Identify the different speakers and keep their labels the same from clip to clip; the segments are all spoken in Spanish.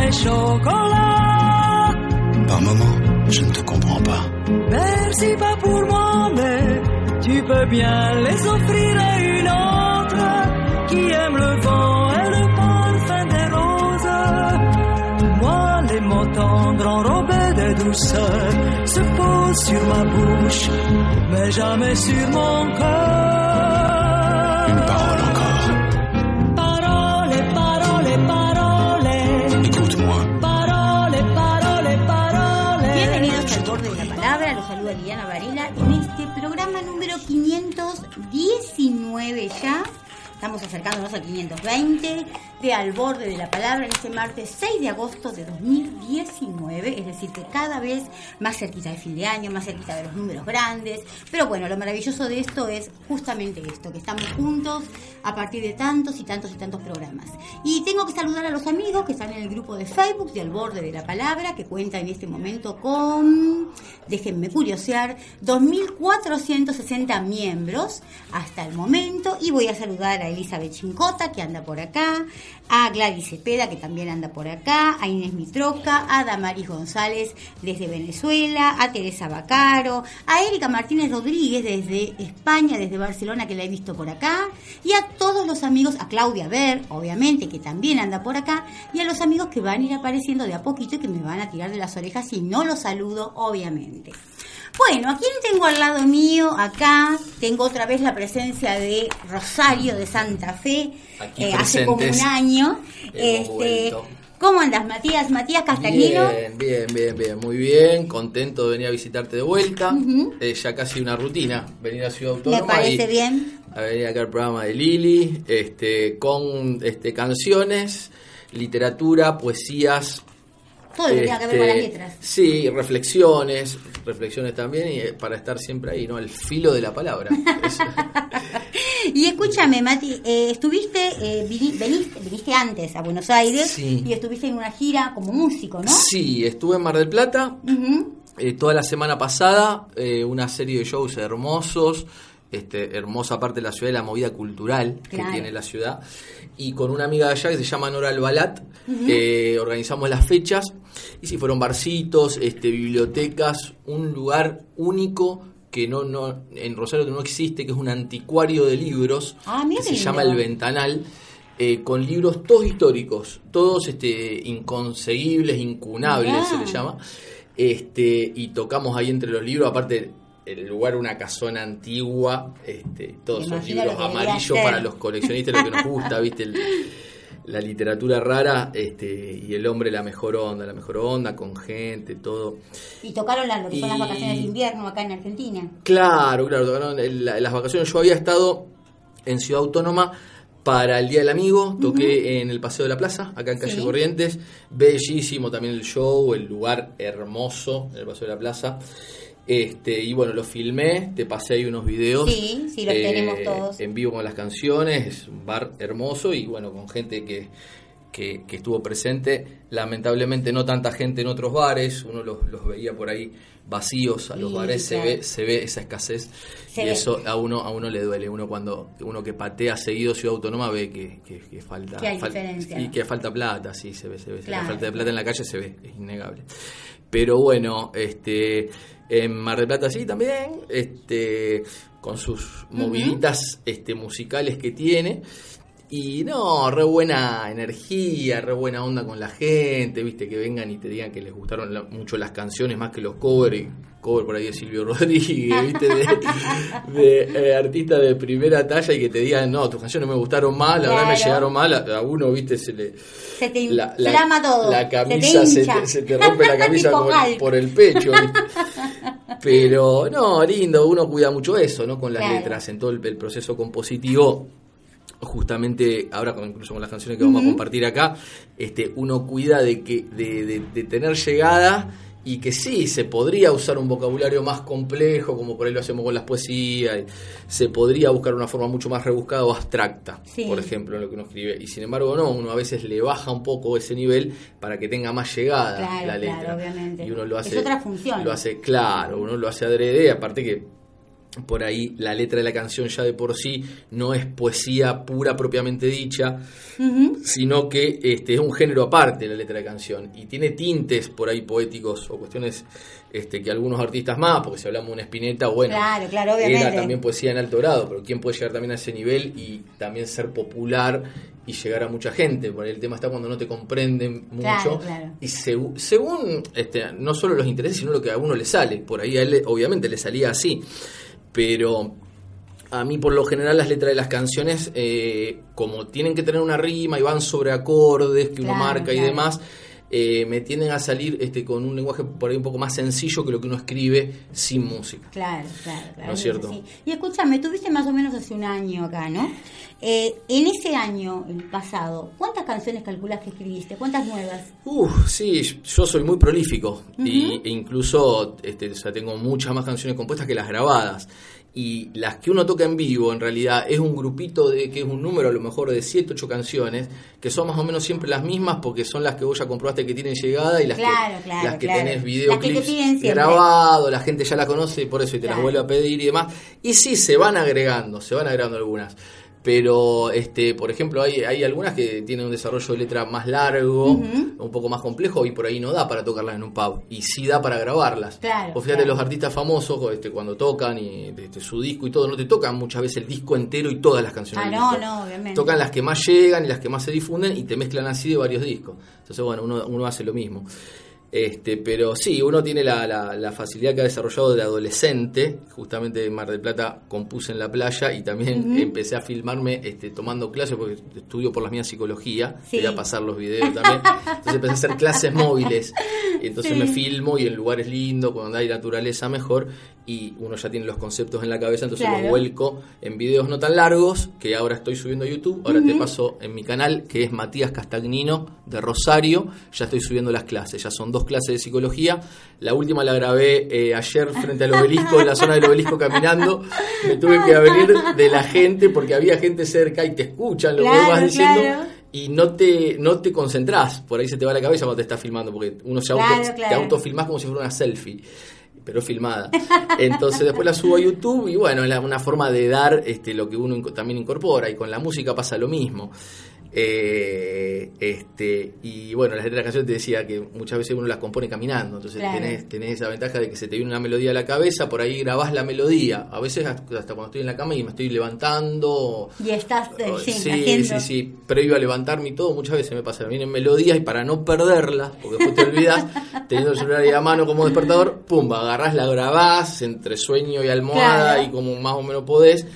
Speaker 1: Et chocolat.
Speaker 2: Par moment, je ne te comprends pas.
Speaker 1: Merci pas pour moi, mais tu peux bien les offrir à une autre qui aime le vent et le parfum des roses. Moi, les mots tendres enrobés de douceur se posent sur ma bouche, mais jamais sur mon cœur.
Speaker 3: 519 ya. Estamos acercándonos al 520 de Al borde de la palabra en este martes 6 de agosto de 2019, es decir, que cada vez más cerquita de fin de año, más cerquita de los números grandes. Pero bueno, lo maravilloso de esto es justamente esto, que estamos juntos a partir de tantos y tantos y tantos programas. Y tengo que saludar a los amigos que están en el grupo de Facebook de Al borde de la palabra, que cuenta en este momento con, déjenme curiosear, 2.460 miembros hasta el momento. Y voy a saludar a Elizabeth Chincota, que anda por acá, a Gladys Cepeda, que también anda por acá, a Inés Mitroca, a Damaris González desde Venezuela, a Teresa Bacaro, a Erika Martínez Rodríguez desde España, desde Barcelona, que la he visto por acá, y a todos los amigos, a Claudia Ver, obviamente, que también anda por acá, y a los amigos que van a ir apareciendo de a poquito y que me van a tirar de las orejas si no los saludo, obviamente. Bueno, ¿a quién tengo al lado mío? Acá tengo otra vez la presencia de Rosario de Santa Fe,
Speaker 4: Aquí
Speaker 3: eh, hace como un año. Este,
Speaker 4: vuelto.
Speaker 3: ¿Cómo andas, Matías? Matías Castagnino.
Speaker 4: Bien, bien, bien, bien, muy bien. Contento de venir a visitarte de vuelta. Eh, ya casi una rutina, venir a Ciudad
Speaker 3: Me
Speaker 4: Autónoma.
Speaker 3: parece
Speaker 4: y
Speaker 3: bien.
Speaker 4: A venir acá al programa de Lili, este, con este, canciones, literatura, poesías.
Speaker 3: Todo lo que ver con las
Speaker 4: este,
Speaker 3: letras.
Speaker 4: Sí, reflexiones, reflexiones también, y eh, para estar siempre ahí, ¿no? Al filo de la palabra.
Speaker 3: Y escúchame, Mati, eh, estuviste, eh, vini- veniste, viniste antes a Buenos Aires
Speaker 4: Sí.
Speaker 3: y estuviste en una gira como músico, ¿no?
Speaker 4: Sí, estuve en Mar del Plata. Eh, toda la semana pasada, una serie de shows hermosos, este, hermosa parte de la ciudad, de la movida cultural
Speaker 3: Claro.
Speaker 4: que tiene la ciudad. Y con una amiga de allá que se llama Nora Albalat, eh, organizamos las fechas. Y sí, fueron barcitos, este, bibliotecas, un lugar único que no, no en Rosario no existe, que es un anticuario de libros,
Speaker 3: Ah,
Speaker 4: que se llama. El Ventanal. eh, con libros todos históricos, todos este, inconseguibles, incunables,
Speaker 3: Mirá.
Speaker 4: se le llama este y tocamos ahí entre los libros aparte el lugar una casona antigua este todos esos libros amarillos para los coleccionistas lo que nos gusta viste El- la literatura rara este y el hombre la mejor onda la mejor onda con gente todo
Speaker 3: Y tocaron la- lo que son las vacaciones de invierno acá en Argentina.
Speaker 4: Claro, claro, tocaron las vacaciones. Yo había estado en Ciudad Autónoma para el Día del Amigo, toqué en el Paseo de la Plaza, acá en Calle
Speaker 3: Sí.
Speaker 4: Corrientes. Bellísimo también el show, el lugar hermoso en el Paseo de la Plaza. Este, y bueno, lo filmé, te pasé ahí unos videos.
Speaker 3: Sí, sí, los tenemos todos.
Speaker 4: En vivo con las canciones, es un bar hermoso y bueno, con gente que, que, que estuvo presente. Lamentablemente no tanta gente en otros bares, uno los, los veía por ahí vacíos a los
Speaker 3: Sí,
Speaker 4: bares, se ve, se ve esa escasez
Speaker 3: Se
Speaker 4: y
Speaker 3: ve.
Speaker 4: eso a uno, a uno le duele. Uno cuando uno que patea seguido Ciudad Autónoma ve que, que- que falta
Speaker 3: Que
Speaker 4: fal- y que falta plata, sí, se ve, se ve.
Speaker 3: Claro.
Speaker 4: La falta de plata en la calle se ve, es innegable. Pero bueno, este en Mar del Plata sí también, este con sus moviditas este musicales que tiene Y no, re buena energía, re buena onda con la gente, viste, que vengan y te digan que les gustaron la- mucho las canciones más que los covers, cover por ahí de Silvio Rodríguez, viste, de, de, eh, artistas de primera talla y que te digan, no, tus canciones me gustaron más, la verdad me
Speaker 3: Claro.
Speaker 4: llegaron mal, a, a uno, viste, se le...
Speaker 3: Se te
Speaker 4: La,
Speaker 3: inflama todo.
Speaker 4: la
Speaker 3: se te
Speaker 4: camisa se te, se te rompe la camisa por, el-
Speaker 3: Hulk.
Speaker 4: por el pecho, ¿viste? Pero no, lindo, uno cuida mucho eso, ¿no? Con las
Speaker 3: Claro.
Speaker 4: letras, en todo el, el proceso compositivo. Justamente ahora, con, incluso con las canciones que vamos a compartir acá, este, uno cuida de que de, de- de tener llegada y que sí, se podría usar un vocabulario más complejo, como por ahí lo hacemos con las poesías, se podría buscar una forma mucho más rebuscada o abstracta,
Speaker 3: Sí.
Speaker 4: por ejemplo, en lo que uno escribe. Y sin embargo, no, uno a veces le baja un poco ese nivel para que tenga más llegada
Speaker 3: Claro,
Speaker 4: la letra.
Speaker 3: claro, obviamente.
Speaker 4: Y uno lo
Speaker 3: Es
Speaker 4: hace.
Speaker 3: otra función.
Speaker 4: Lo hace, claro, uno lo hace adrede, aparte que por ahí la letra de la canción ya de por sí no es poesía pura propiamente dicha, sino que este, es un género aparte la letra de la canción y tiene tintes por ahí poéticos o cuestiones este, que algunos artistas más, porque si hablamos de una espineta, bueno,
Speaker 3: Claro,
Speaker 4: era también poesía en alto grado, pero ¿quién puede llegar también a ese nivel y también ser popular y llegar a mucha gente? Por ahí el tema está cuando no te comprenden mucho
Speaker 3: Claro,
Speaker 4: y según este, no solo los intereses, sino lo que a uno le sale. Por ahí a él obviamente le salía así. Pero a mí por lo general las letras de las canciones, eh, como tienen que tener una rima y van sobre acordes que uno
Speaker 3: Claro,
Speaker 4: marca y demás, eh, me tienden a salir este, con un lenguaje por ahí un poco más sencillo que lo que uno escribe sin música.
Speaker 3: Claro, claro, claro.
Speaker 4: ¿No es cierto?
Speaker 3: sí. Y escúchame, tuviste más o menos hace un año acá, ¿no? Eh, en ese año, el pasado, ¿cuántas canciones calculas que escribiste? ¿Cuántas nuevas?
Speaker 4: Uf, sí, yo soy muy prolífico y, e incluso este, o sea, tengo muchas más canciones compuestas que las grabadas. Y las que uno toca en vivo, en realidad, es un grupito de que es un número a lo mejor de 7, 8 canciones, que son más o menos siempre las mismas porque son las que vos ya comprobaste que tienen llegada y las
Speaker 3: Claro,
Speaker 4: que,
Speaker 3: claro,
Speaker 4: las que
Speaker 3: claro.
Speaker 4: tenés
Speaker 3: Las que
Speaker 4: videoclips
Speaker 3: siempre.
Speaker 4: grabados, la gente ya la conoce y por eso y te las vuelve a pedir y demás. Y sí, se van agregando, se van agregando algunas. Pero, este, por ejemplo, hay, hay algunas que tienen un desarrollo de letra más largo, un poco más complejo, y por ahí no da para tocarlas en un pub. Y sí da para grabarlas.
Speaker 3: Claro,
Speaker 4: o fíjate,
Speaker 3: claro.
Speaker 4: los artistas famosos, este, cuando tocan y este, su disco y todo, no te tocan muchas veces el disco entero y todas las canciones.
Speaker 3: Ah, no, no, obviamente.
Speaker 4: Tocan las que más llegan y las que más se difunden y te mezclan así de varios discos. Entonces, bueno, uno, uno hace lo mismo. Este, pero sí, uno tiene la, la- la facilidad que ha desarrollado de adolescente. Justamente en Mar del Plata compuse en la playa y también empecé a filmarme este, tomando clases porque estudio por las mías psicología.
Speaker 3: Sí.
Speaker 4: Voy a pasar los videos también. Entonces empecé a hacer clases móviles. Y entonces
Speaker 3: Sí.
Speaker 4: me filmo y en lugares lindos, cuando hay naturaleza mejor. Y uno ya tiene los conceptos en la cabeza, entonces
Speaker 3: Claro.
Speaker 4: los vuelco en videos no tan largos que ahora estoy subiendo a YouTube. Ahora te paso en mi canal que es Matías Castagnino de Rosario. Ya estoy subiendo las clases, ya son dos clases de psicología. La última la grabé eh, ayer frente al obelisco, en la zona del obelisco caminando. Me tuve que abrir de la gente porque había gente cerca y te escuchan lo que vas diciendo.
Speaker 3: claro.
Speaker 4: Y no te, no te concentrás, por ahí se te va la cabeza cuando te estás filmando, porque uno se
Speaker 3: Claro,
Speaker 4: auto, te
Speaker 3: claro.
Speaker 4: autofilmás como si fuera una selfie pero filmada. Entonces después la subo a YouTube y bueno, es una forma de dar este, lo que uno también incorpora y con la música pasa lo mismo. Eh, este y bueno, las letras de la canción te decía que muchas veces uno las compone caminando, entonces
Speaker 3: Claro.
Speaker 4: tenés, tenés esa ventaja de que se te viene una melodía a la cabeza, por ahí grabás la melodía, a veces hasta cuando estoy en la cama y me estoy levantando
Speaker 3: Y estás, eh,
Speaker 4: Oh,
Speaker 3: sí,
Speaker 4: sí,
Speaker 3: haciendo.
Speaker 4: sí, sí. Previo a levantarme y todo, muchas veces me pasa. Me vienen melodías y para no perderlas, porque después te olvidas, teniendo el celular ahí a mano como despertador, pum, agarrás, la grabás entre sueño y almohada
Speaker 3: Claro.
Speaker 4: y como más o menos podés.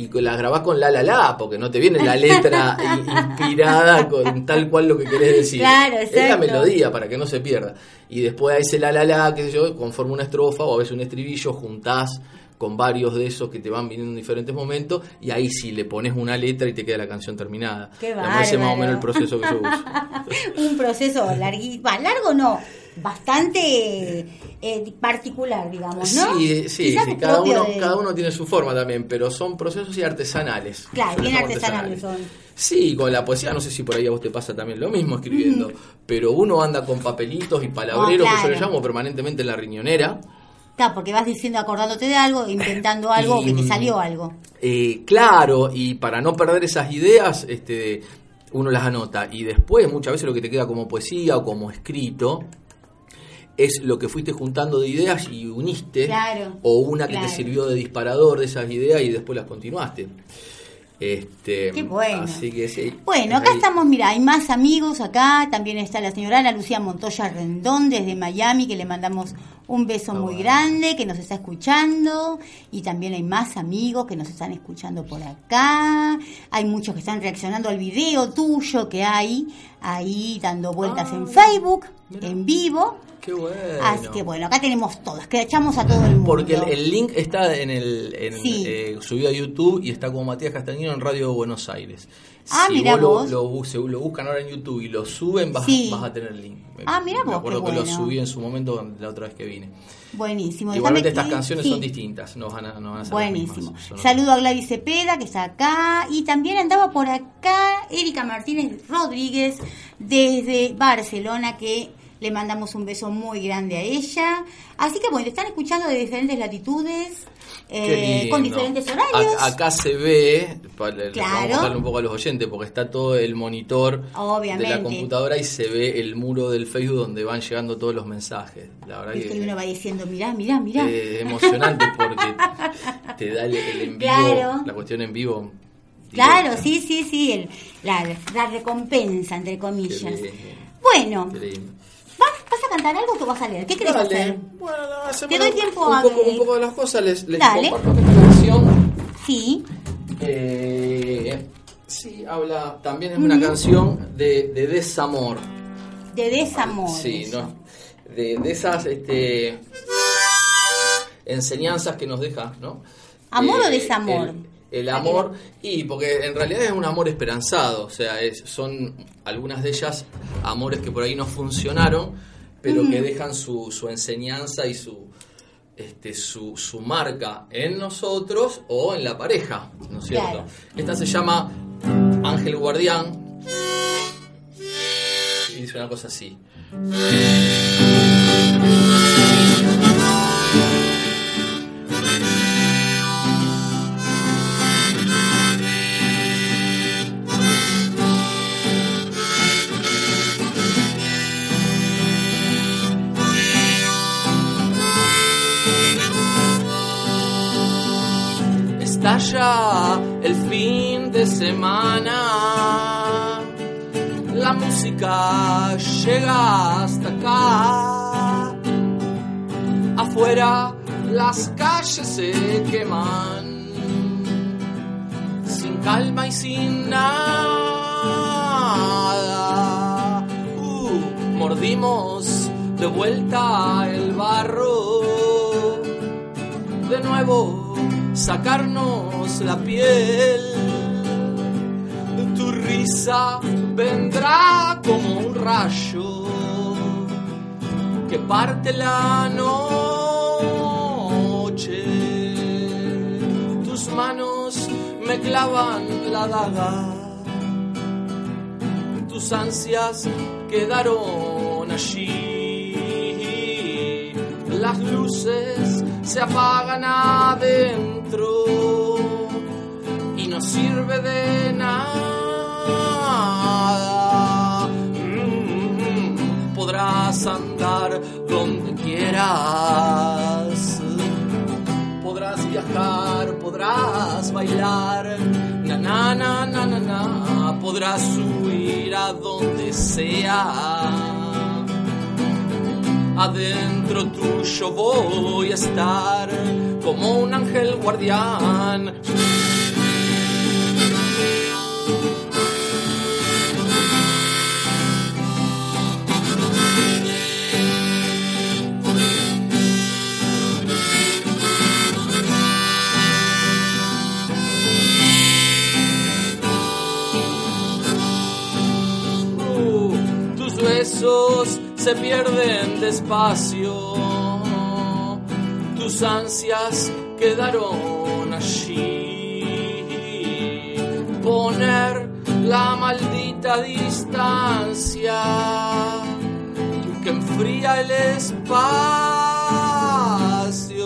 Speaker 4: Y la grabás con la la la, porque no te viene la letra inspirada con tal cual lo que querés decir.
Speaker 3: Claro,
Speaker 4: Es la melodía para que no se pierda. Y después a ese la la la, qué sé yo, conforma una estrofa o a veces un estribillo, juntás con varios de esos que te van viniendo en diferentes momentos y ahí sí le pones una letra y te queda la canción terminada.
Speaker 3: Qué
Speaker 4: ese es más o menos el proceso que yo uso.
Speaker 3: un proceso larguito, va, largo no, bastante eh, particular, digamos, ¿no?
Speaker 4: Sí, sí,
Speaker 3: Quizás
Speaker 4: sí,
Speaker 3: es
Speaker 4: cada uno,
Speaker 3: de-
Speaker 4: cada uno tiene su forma también, pero son procesos y artesanales.
Speaker 3: Claro, bien artesanales son.
Speaker 4: Sí, con la poesía, no sé si por ahí a vos te pasa también lo mismo escribiendo, pero uno anda con papelitos y palabreros que yo le llamo permanentemente en la riñonera.
Speaker 3: Claro, porque vas diciendo, acordándote de algo, inventando algo,
Speaker 4: Y,
Speaker 3: que te
Speaker 4: mm,
Speaker 3: salió algo.
Speaker 4: Eh, claro, y para no perder esas ideas, este, uno las anota. Y después, muchas veces lo que te queda como poesía o como escrito es lo que fuiste juntando de ideas y uniste.
Speaker 3: Claro,
Speaker 4: o una que
Speaker 3: claro.
Speaker 4: te sirvió de disparador de esas ideas y después las continuaste. Este,
Speaker 3: Qué bueno.
Speaker 4: Así que sí.
Speaker 3: Bueno, acá
Speaker 4: Ahí.
Speaker 3: estamos, mira, hay más amigos acá. También está la señora Ana Lucía Montoya Rendón desde Miami, que le mandamos un beso muy grande, que nos está escuchando. Y también hay más amigos que nos están escuchando por acá. Hay muchos que están reaccionando al video tuyo que hay ahí dando vueltas en Facebook, en vivo.
Speaker 4: Qué bueno.
Speaker 3: Así que bueno, acá tenemos todas, que echamos a todo el mundo.
Speaker 4: Porque el, el link está en el en,
Speaker 3: Sí.
Speaker 4: eh, subido a YouTube y está como Matías Castañino en Radio Buenos Aires.
Speaker 3: Ah,
Speaker 4: si
Speaker 3: mirá
Speaker 4: vos. Lo, lo, bus- lo buscan ahora en YouTube y lo suben, vas,
Speaker 3: Sí.
Speaker 4: vas a tener el link. Me-
Speaker 3: Ah, mirá
Speaker 4: Me
Speaker 3: vos,
Speaker 4: acuerdo
Speaker 3: qué
Speaker 4: que lo subí en su momento la otra vez que vine.
Speaker 3: Buenísimo.
Speaker 4: Igualmente
Speaker 3: déjame
Speaker 4: estas
Speaker 3: que-
Speaker 4: canciones
Speaker 3: sí.
Speaker 4: son distintas, no van a, no van a ser las
Speaker 3: Buenísimo.
Speaker 4: mismas,
Speaker 3: Saludo a Gladys Cepeda, que está acá. Y también andaba por acá Erika Martínez Rodríguez, desde Barcelona, que le mandamos un beso muy grande a ella. Así que bueno, están escuchando de diferentes latitudes, eh, con diferentes horarios.
Speaker 4: Ac- Acá se ve, para,
Speaker 3: Claro.
Speaker 4: vamos a un poco a los oyentes, porque está todo el monitor
Speaker 3: Obviamente.
Speaker 4: de la computadora y se ve el muro del Facebook donde van llegando todos los mensajes. La verdad que
Speaker 3: uno va diciendo, mirá, mirá, mirá.
Speaker 4: es emocionante porque te da el, el en vivo,
Speaker 3: Claro.
Speaker 4: la cuestión en vivo.
Speaker 3: Claro,
Speaker 4: directa.
Speaker 3: sí, sí, sí, el- la, la recompensa, entre comillas. Bueno. ¿Vas, vas a cantar algo que vas a leer? ¿Qué querés
Speaker 4: Dale.
Speaker 3: hacer?
Speaker 4: Bueno,
Speaker 3: Te doy tiempo
Speaker 4: un
Speaker 3: a-
Speaker 4: poco, un poco de las cosas. Les, les
Speaker 3: Dale.
Speaker 4: comparto esta canción.
Speaker 3: Sí.
Speaker 4: Eh, sí, habla, también es una canción de, de desamor.
Speaker 3: De desamor.
Speaker 4: Sí. ¿no? De, de esas este, enseñanzas que nos deja, ¿no?
Speaker 3: ¿Amor o
Speaker 4: Eh,
Speaker 3: desamor?
Speaker 4: El, el amor, y porque en realidad es un amor esperanzado, o sea, es, son algunas de ellas amores que por ahí no funcionaron, pero que dejan su, su enseñanza y su, este, su, su marca en nosotros o en la pareja, ¿no es cierto?
Speaker 3: Claro.
Speaker 4: Esta se llama Ángel Guardián y dice una cosa así. Está ya el fin de semana. La música llega hasta acá. Afuera las calles se queman. Sin calma y sin nada. Uh, mordimos de vuelta el barro de nuevo sacarnos la piel. Tu risa vendrá como un rayo que parte la noche. Tus manos me clavan la daga. Tus ansias quedaron allí. Las luces se apagan adentro y no sirve de nada. Podrás andar donde quieras. Podrás viajar, podrás bailar. Na na na na na na. Podrás huir a donde sea adentro tuyo voy a estar como un ángel guardián. Se pierden despacio, tus ansias quedaron allí. Poner la maldita distancia que enfría el espacio.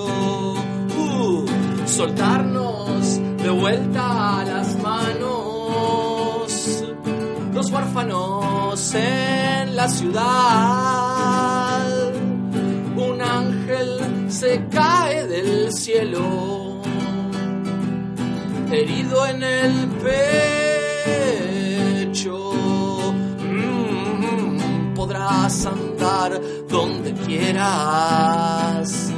Speaker 4: Uh, soltarnos de vuelta las manos los huérfanos en la ciudad. Un ángel se cae del cielo, herido en el pecho. Mm, podrás andar donde quieras.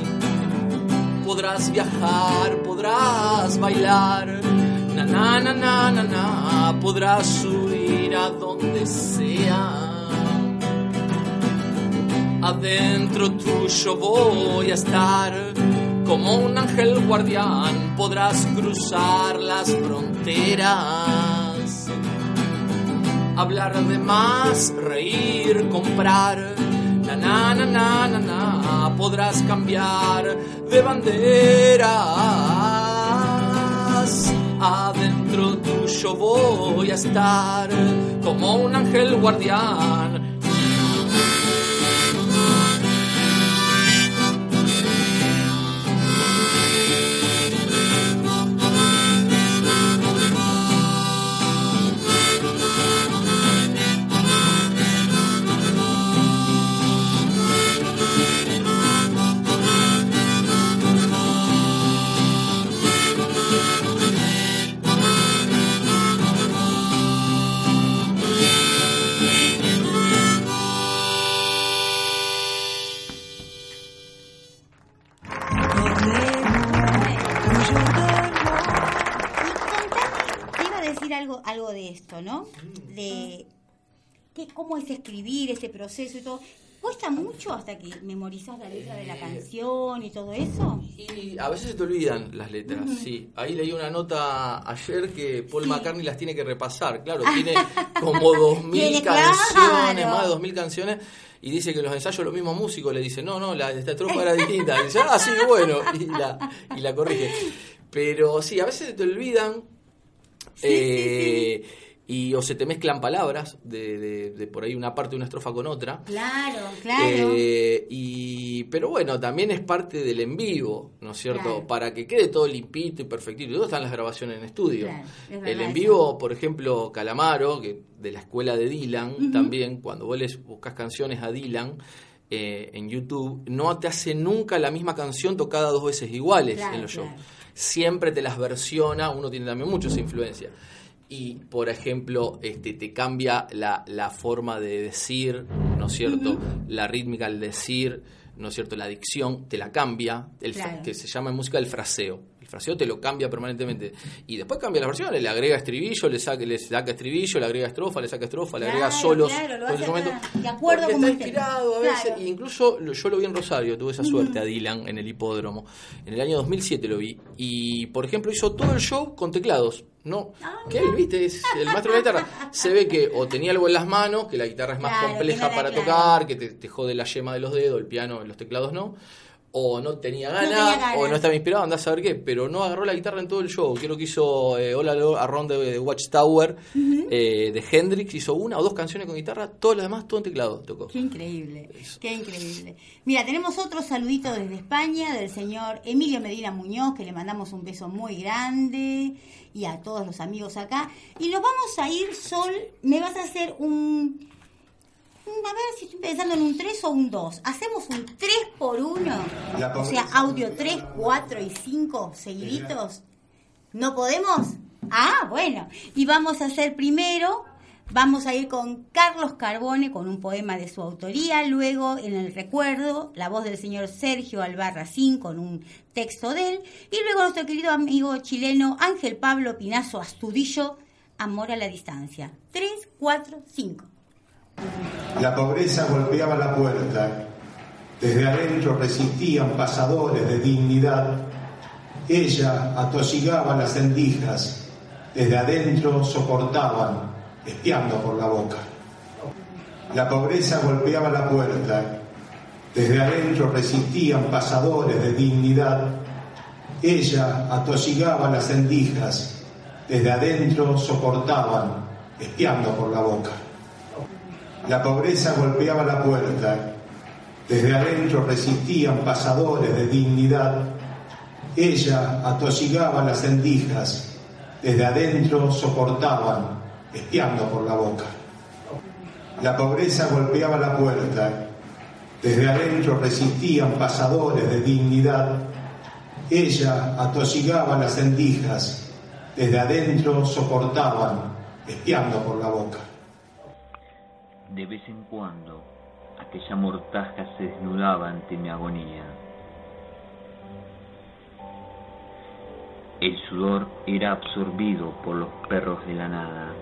Speaker 4: Podrás viajar, podrás bailar. Na na na na na, podrás subir a donde sea. Adentro tuyo voy a estar como un ángel guardián, podrás cruzar las fronteras. Hablar de más, reír, comprar. Na na na na na na, podrás cambiar de banderas. Adentro tuyo voy a estar como un ángel guardián.
Speaker 3: Algo, algo de esto, ¿no? De qué, cómo es escribir ese proceso y todo. ¿Cuesta mucho hasta que memorizas la letra de la canción y todo eso?
Speaker 4: Y a veces se te olvidan las letras, sí. Ahí leí una nota ayer que Paul McCartney las tiene que repasar. Claro, tiene como dos mil canciones,
Speaker 3: claro.
Speaker 4: más de dos mil canciones, y dice que en los ensayos los mismos músicos le dicen, no, no, la, esta estrofa era distinta. Y dice, ah, sí, bueno, y la, y la corrige. Pero sí, a veces se te olvidan. Eh, Y o se te mezclan palabras de, de- de por ahí una parte de una estrofa con otra.
Speaker 3: Claro, claro.
Speaker 4: Eh, y, pero bueno, también es parte del en vivo, ¿no es cierto?
Speaker 3: Claro.
Speaker 4: Para que quede todo limpito y perfectito. Y todo están las grabaciones en estudio.
Speaker 3: Claro, es verdad
Speaker 4: el en
Speaker 3: eso.
Speaker 4: vivo, por ejemplo, Calamaro, que de la escuela de Dylan, también, cuando vos les buscas canciones a Dylan eh, en YouTube, no te hace nunca la misma canción tocada dos veces iguales
Speaker 3: Claro,
Speaker 4: en los shows.
Speaker 3: claro.
Speaker 4: Siempre te las versiona, uno tiene también mucho esa influencia. Y, por ejemplo, este, te cambia la, la forma de decir, ¿no es cierto? La rítmica al decir, ¿no es cierto? La dicción te la cambia, el
Speaker 3: Claro.
Speaker 4: que se llama en música el fraseo. El fraseo te lo cambia permanentemente. Y después cambia las versiones, le agrega estribillo, le saca, le saca estribillo, le agrega estrofa, le saca estrofa, le agrega
Speaker 3: Claro,
Speaker 4: solos.
Speaker 3: claro,
Speaker 4: ese momento.
Speaker 3: de acuerdo como
Speaker 4: está inspirado a veces.
Speaker 3: Claro.
Speaker 4: E incluso yo lo vi en Rosario, tuve esa suerte a Dylan en el hipódromo. En el año 2007 lo vi. Y, por ejemplo, hizo todo el show con teclados. No,
Speaker 3: Ah,
Speaker 4: que él, viste, es el maestro de la guitarra. Se ve que o tenía algo en las manos, que la guitarra es más compleja para tocar, que te, te jode la yema de los dedos, el piano, los teclados no. O no tenía ganas,
Speaker 3: tenía ganas.
Speaker 4: o no estaba inspirado, andás a saber qué, pero no agarró la guitarra en todo el show. Creo que hizo eh, Hola Lo- Around the Watchtower eh, de Hendrix, hizo una o dos canciones con guitarra, todo lo demás, todo en teclado tocó.
Speaker 3: Qué increíble, qué increíble. Mira, tenemos otro saludito desde España del señor Emilio Medina Muñoz, que le mandamos un beso muy grande y a todos los amigos acá. Y nos vamos a ir, Sol, me vas a hacer un... A ver si estoy pensando en un 3 o un 2. ¿Hacemos un 3 por 1?
Speaker 2: La
Speaker 3: O sea, audio 3, 4 y 5 seguiditos. ¿No podemos? Ah, bueno. Y vamos a hacer primero, vamos a ir con Carlos Carbone con un poema de su autoría, luego en el recuerdo, la voz del señor Sergio Albarracín con un texto de él, y luego nuestro querido amigo chileno Ángel Pablo Pinazo Astudillo, Amor a la distancia. 3, 4, 5.
Speaker 5: La pobreza golpeaba la puerta. Desde adentro resistían pasadores de dignidad. Ella atosigaba las rendijas. Desde adentro soportaban, espiando por la boca. La pobreza golpeaba la puerta. Desde adentro resistían pasadores de dignidad. Ella atosigaba las rendijas. Desde adentro soportaban, espiando por la boca. La pobreza golpeaba la puerta. Desde adentro resistían pasadores de dignidad. Ella atosigaba las rendijas. Desde adentro soportaban, espiando por la boca. La pobreza golpeaba la puerta. Desde adentro resistían pasadores de dignidad. Ella atosigaba las rendijas. Desde adentro soportaban, espiando por la boca.
Speaker 6: De vez en cuando, aquella mortaja se desnudaba ante mi agonía. El sudor era absorbido por los perros de la nada.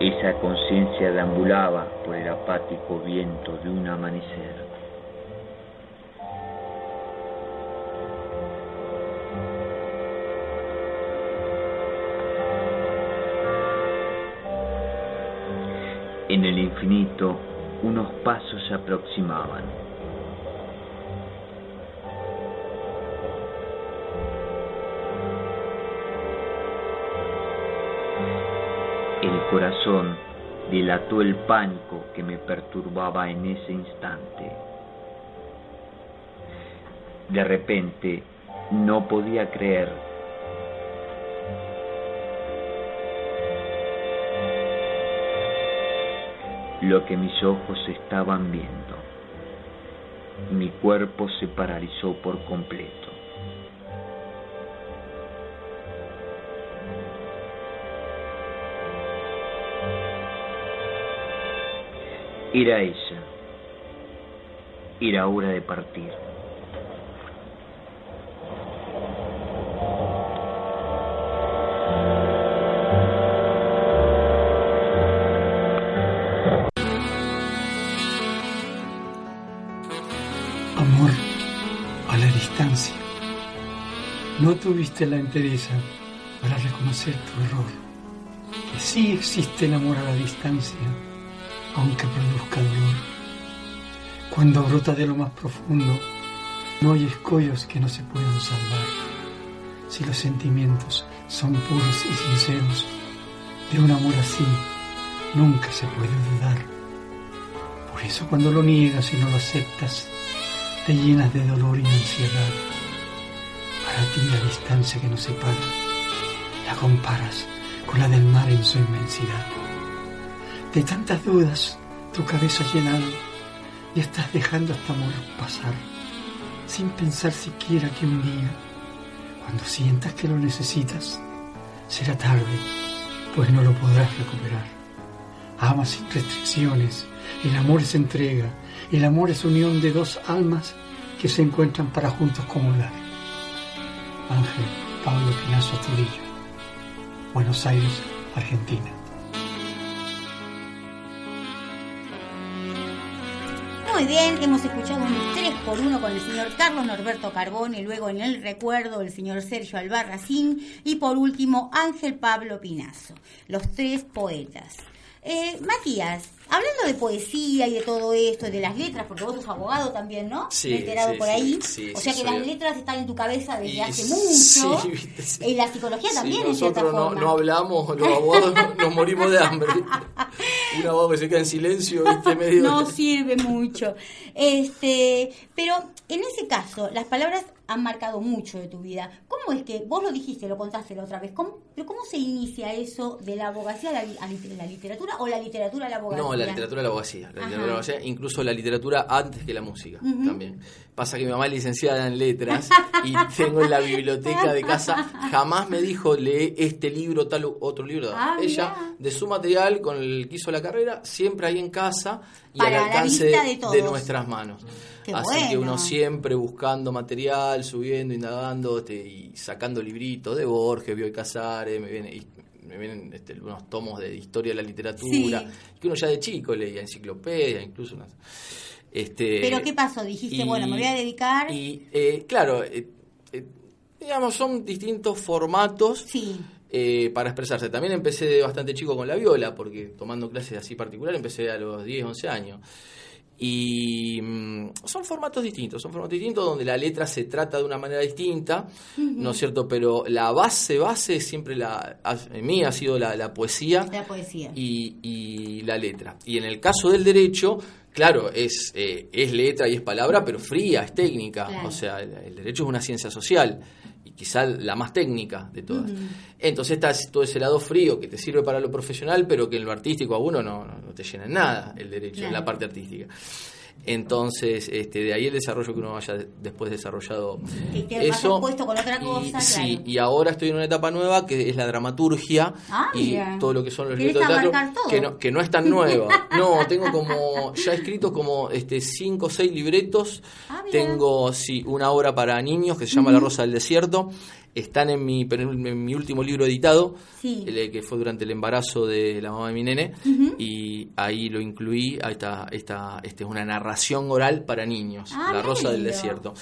Speaker 6: Esa conciencia deambulaba por el apático viento de un amanecer. En el infinito unos pasos se aproximaban. El corazón dilató el pánico que me perturbaba en ese instante. De repente no podía creer lo que mis ojos estaban viendo. Mi cuerpo se paralizó por completo. Era ella. Era hora de partir.
Speaker 7: Tuviste la entereza para reconocer tu error. Que sí existe el amor a la distancia, aunque produzca dolor. Cuando brota de lo más profundo, no hay escollos que no se puedan salvar. Si los sentimientos son puros y sinceros, de un amor así nunca se puede dudar. Por eso cuando lo niegas y no lo aceptas, te llenas de dolor y ansiedad. Ti la distancia que nos separa, la comparas con la del mar en su inmensidad. De tantas dudas, tu cabeza ha llenado y estás dejando este amor pasar, sin pensar siquiera que un día, cuando sientas que lo necesitas, será tarde, pues no lo podrás recuperar. Ama sin restricciones, el amor es entrega, el amor es unión de dos almas que se encuentran para juntos comulgar. Ángel Pablo Pinazo Astudillo, Buenos Aires, Argentina.
Speaker 3: Muy bien, hemos escuchado un 3 por 1 con el señor Carlos Norberto Carbone, luego en el recuerdo el señor Sergio Albarracín y por último Ángel Pablo Pinazo, los tres poetas. Eh, Matías, hablando de poesía y de todo esto, y de las letras, porque vos sos abogado también, ¿no?
Speaker 4: Sí,
Speaker 3: Me he enterado
Speaker 4: sí,
Speaker 3: por
Speaker 4: sí,
Speaker 3: ahí.
Speaker 4: sí,
Speaker 3: o
Speaker 4: sí,
Speaker 3: sea que las letras están en tu cabeza desde
Speaker 4: Y
Speaker 3: hace
Speaker 4: sí,
Speaker 3: mucho.
Speaker 4: viste, sí.
Speaker 3: En la psicología
Speaker 4: Si
Speaker 3: también, en cierta
Speaker 4: nosotros no,
Speaker 3: forma.
Speaker 4: no hablamos, los abogados nos morimos de hambre. Un abogado que se queda en silencio, viste, medio...
Speaker 3: no sirve mucho. Este, pero en ese caso, las palabras han marcado mucho de tu vida. ¿Cómo es que, vos lo dijiste, lo contaste la otra vez, ¿cómo, pero cómo se inicia eso de la abogacía a la, li- a li- la literatura o la literatura a la abogacía?
Speaker 4: No, la literatura de la abogacía. La literatura de la abogacía, incluso la literatura antes que la música también. Pasa que mi mamá es licenciada en letras y tengo en la biblioteca de casa, jamás me dijo lee este libro, tal otro libro.
Speaker 3: Ah,
Speaker 4: Ella,
Speaker 3: mirá.
Speaker 4: de su material, con el que hizo la carrera, siempre ahí en casa y
Speaker 3: Para
Speaker 4: al alcance de nuestras manos.
Speaker 3: Qué
Speaker 4: Así que uno siempre buscando material, subiendo, indagando este, y sacando libritos de Borges, Bioy Casares, me viene, y me vienen este, unos tomos de historia de la literatura,
Speaker 3: Sí.
Speaker 4: que uno ya de chico leía enciclopedia, incluso unas- este
Speaker 3: Pero ¿qué pasó? Dijiste,
Speaker 4: y-
Speaker 3: bueno, me voy a dedicar...
Speaker 4: Y eh, claro, eh, eh, digamos, son distintos formatos
Speaker 3: Sí.
Speaker 4: eh, para expresarse. También empecé bastante chico con la viola, porque tomando clases así particular empecé a los 10, 11 años. Y mm, son formatos distintos, son formatos distintos donde la letra se trata de una manera distinta, ¿no es cierto? Pero la base, base siempre la, en mí ha sido la, la poesía
Speaker 3: La poesía.
Speaker 4: y, y la letra. Y en el caso del derecho, claro, es, eh, es letra y es palabra, pero fría, es técnica.
Speaker 3: Claro.
Speaker 4: O sea, el, el derecho es una ciencia social quizá la más técnica de todas. Entonces está todo ese lado frío que te sirve para lo profesional, pero que en lo artístico a uno no, no, no te llena en nada el derecho, en la parte artística. Entonces, este, de ahí el desarrollo que uno haya de- después desarrollado
Speaker 3: Y te
Speaker 4: eso.
Speaker 3: puesto con otra
Speaker 4: Y,
Speaker 3: cosa,
Speaker 4: sí, y ahora estoy en una etapa nueva que es la dramaturgia
Speaker 3: Ah,
Speaker 4: y todo lo que son los
Speaker 3: ¿Querés
Speaker 4: libros de teatro, que no, que no es tan nueva. No, tengo como, ya he escrito como este cinco o seis libretos.
Speaker 3: Ah,
Speaker 4: tengo, sí, una obra para niños que se llama La Rosa del Desierto. Están en mi, en mi último libro editado,
Speaker 3: Sí.
Speaker 4: el que fue durante el embarazo de la mamá de mi nene, y ahí lo incluí. Ahí está, esta, este es una narración oral para niños,
Speaker 3: Ah,
Speaker 4: La Rosa del. Desierto.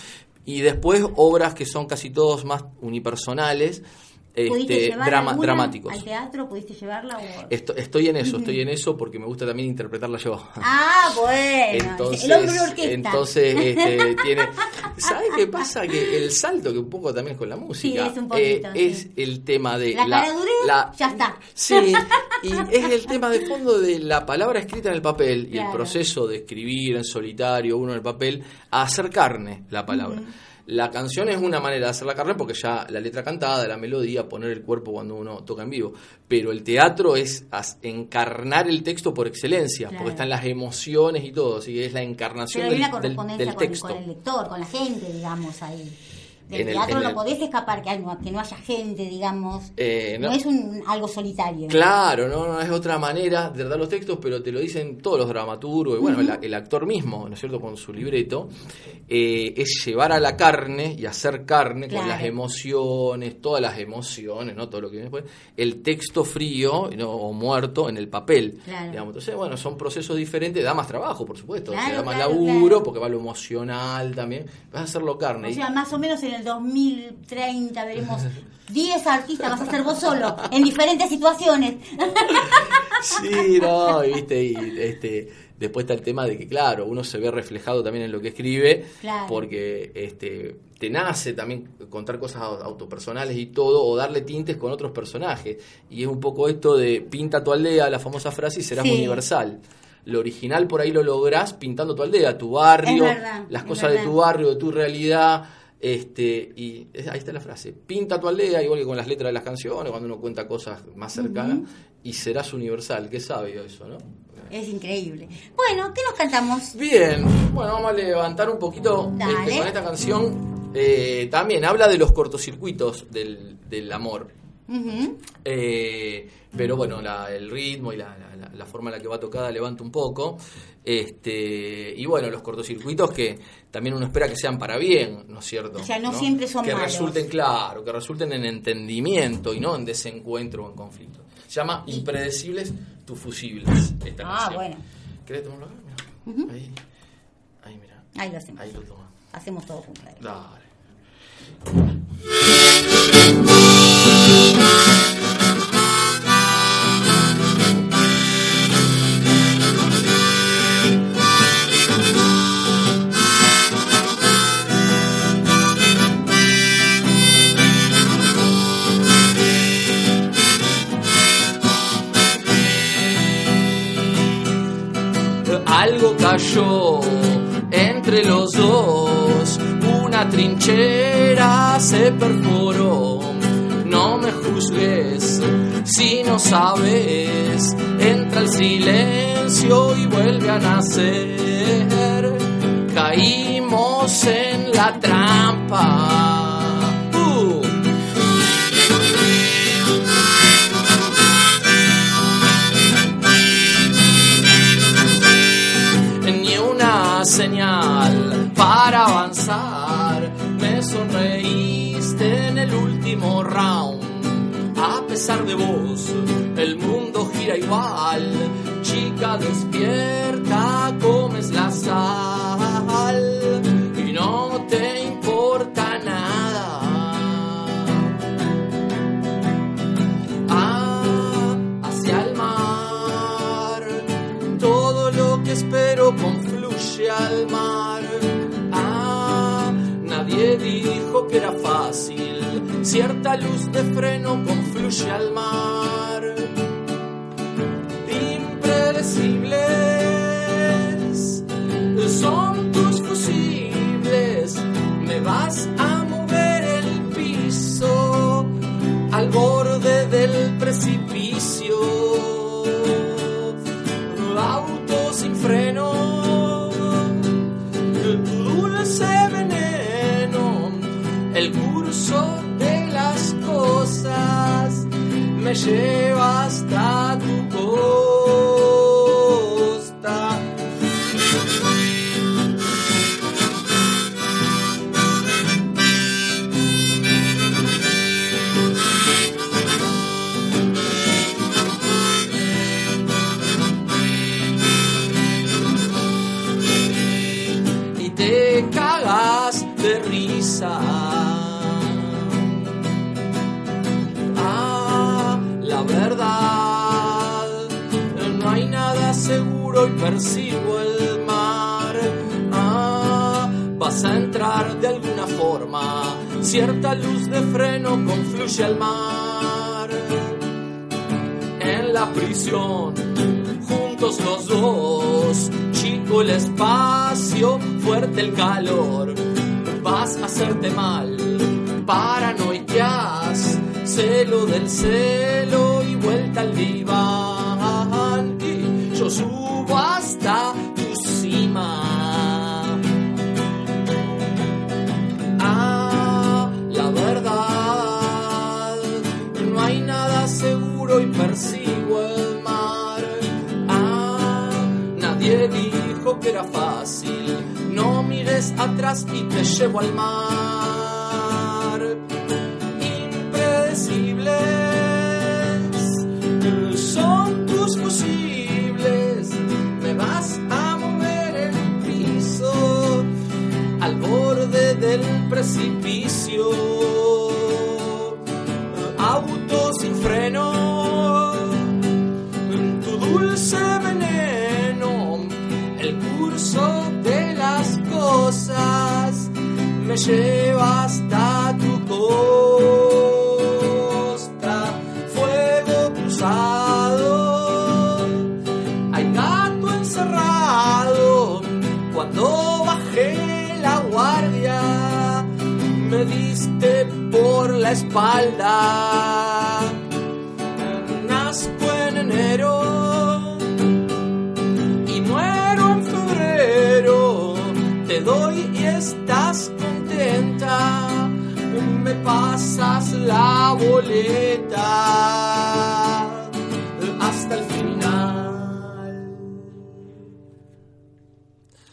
Speaker 4: Y después obras que son casi todos más unipersonales,
Speaker 3: ¿Pudiste
Speaker 4: este, drama- dramáticos.
Speaker 3: al teatro? ¿Pudiste llevarla? O...
Speaker 4: Esto- estoy en eso, estoy en eso porque me gusta también interpretarla yo.
Speaker 3: Ah, bueno.
Speaker 4: Entonces,
Speaker 3: el hombre orquesta.
Speaker 4: entonces este, tiene. ¿Sabes qué pasa? Que el salto, que un poco también con la música,
Speaker 3: Sí, es un poquito,
Speaker 4: eh,
Speaker 3: sí.
Speaker 4: es el tema de.
Speaker 3: la, ya está.
Speaker 4: Sí, y es el tema de fondo de la palabra escrita en el papel y el proceso de escribir en solitario, uno en el papel, a hacer carne la palabra. La canción es una manera de hacer la carne porque ya la letra cantada, la melodía, poner el cuerpo cuando uno toca en vivo. Pero el teatro es encarnar el texto por excelencia,
Speaker 3: Claro.
Speaker 4: porque están las emociones y todo, así que es la encarnación
Speaker 3: Pero hay
Speaker 4: del,
Speaker 3: una correspondencia
Speaker 4: del texto.
Speaker 3: con el lector, con la gente, digamos, ahí. Del
Speaker 4: En el-
Speaker 3: teatro no podés escapar que, no- que no haya gente, digamos.
Speaker 4: Eh,
Speaker 3: no.
Speaker 4: no-
Speaker 3: es un algo solitario.
Speaker 4: Claro, no, no es otra manera de dar los textos, pero te lo dicen todos los dramaturgos, y bueno, el, el actor mismo, ¿no es cierto?, con su libreto, eh, es llevar a la carne y hacer carne con las emociones, todas las emociones, ¿no? Todo lo que viene después, el texto frío ¿no? o muerto en el papel.
Speaker 3: Claro.
Speaker 4: digamos. Entonces, bueno, son procesos diferentes, da más trabajo, por supuesto,
Speaker 3: Claro,
Speaker 4: da más laburo, porque va lo emocional también, vas a hacerlo carne.
Speaker 3: O sea, más o menos en el 2030 veremos 10 artistas, vas a ser vos solo, en diferentes situaciones.
Speaker 4: Sí, no, y viste, y este, después está el tema de que, claro, uno se ve reflejado también en lo que escribe,
Speaker 3: Claro.
Speaker 4: porque este, te nace también contar cosas au- autopersonales y todo, o darle tintes con otros personajes. Y es un poco esto de pinta tu aldea, la famosa frase, y serás
Speaker 3: Sí.
Speaker 4: universal. Lo original por ahí lo lográs pintando tu aldea, tu barrio,
Speaker 3: verdad,
Speaker 4: las cosas de tu barrio, de tu realidad. Este, y ahí está la frase, pinta tu aldea, igual que con las letras de las canciones, cuando uno cuenta cosas más cercanas, y serás universal, qué sabio eso, ¿no?
Speaker 3: Es increíble. Bueno, ¿qué nos cantamos?
Speaker 4: Bien, bueno, vamos a levantar un poquito este, con esta canción. Eh, también habla de los cortocircuitos del, del amor. Eh, pero bueno, la- el ritmo y la, la- la- la forma en la que va tocada levanta un poco. Este, y bueno, los cortocircuitos que también uno espera que sean para bien, ¿no es cierto?
Speaker 3: O sea, no siempre son
Speaker 4: Que
Speaker 3: malos.
Speaker 4: resulten, claro, que resulten en entendimiento y no en desencuentro o en conflicto. Se llama Impredecibles tu fusibles. Esta
Speaker 3: Ah,
Speaker 4: canción.
Speaker 3: bueno.
Speaker 4: ¿Querés tomarlo acá? Ahí, ahí, mira.
Speaker 3: Ahí lo hacemos.
Speaker 4: Ahí lo toma.
Speaker 3: Hacemos todo juntos.
Speaker 4: Dale. Entre los dos, una trinchera se perforó. No me juzgues si no sabes, entra el silencio y vuelve a nacer. Caímos en la trampa. Último round. A pesar de vos, el mundo gira igual. Chica despierta, comes la sal y no te importa nada. Ah, hacia el mar. Todo lo que espero confluye al mar. Ah, nadie dijo que era fácil. Cierta luz de freno confluye al mar. Impredecibles son tus fusibles. Me vas a lleva hasta percibo el mar. Ah, vas a entrar de alguna forma, cierta luz de freno confluye al mar. En la prisión juntos los dos. Chico el espacio, fuerte el calor. Vas a hacerte mal, paranoiqueas, celo del celo y vuelta al diván. Era fácil. No mires atrás y te llevo al mar. Impredecibles son tus fusibles. Me vas a mover el piso al borde del precipicio. Me lleva hasta tu costa. Fuego cruzado, hay gato encerrado. Cuando bajé la guardia, me diste por la espalda. Pasas la boleta hasta el final.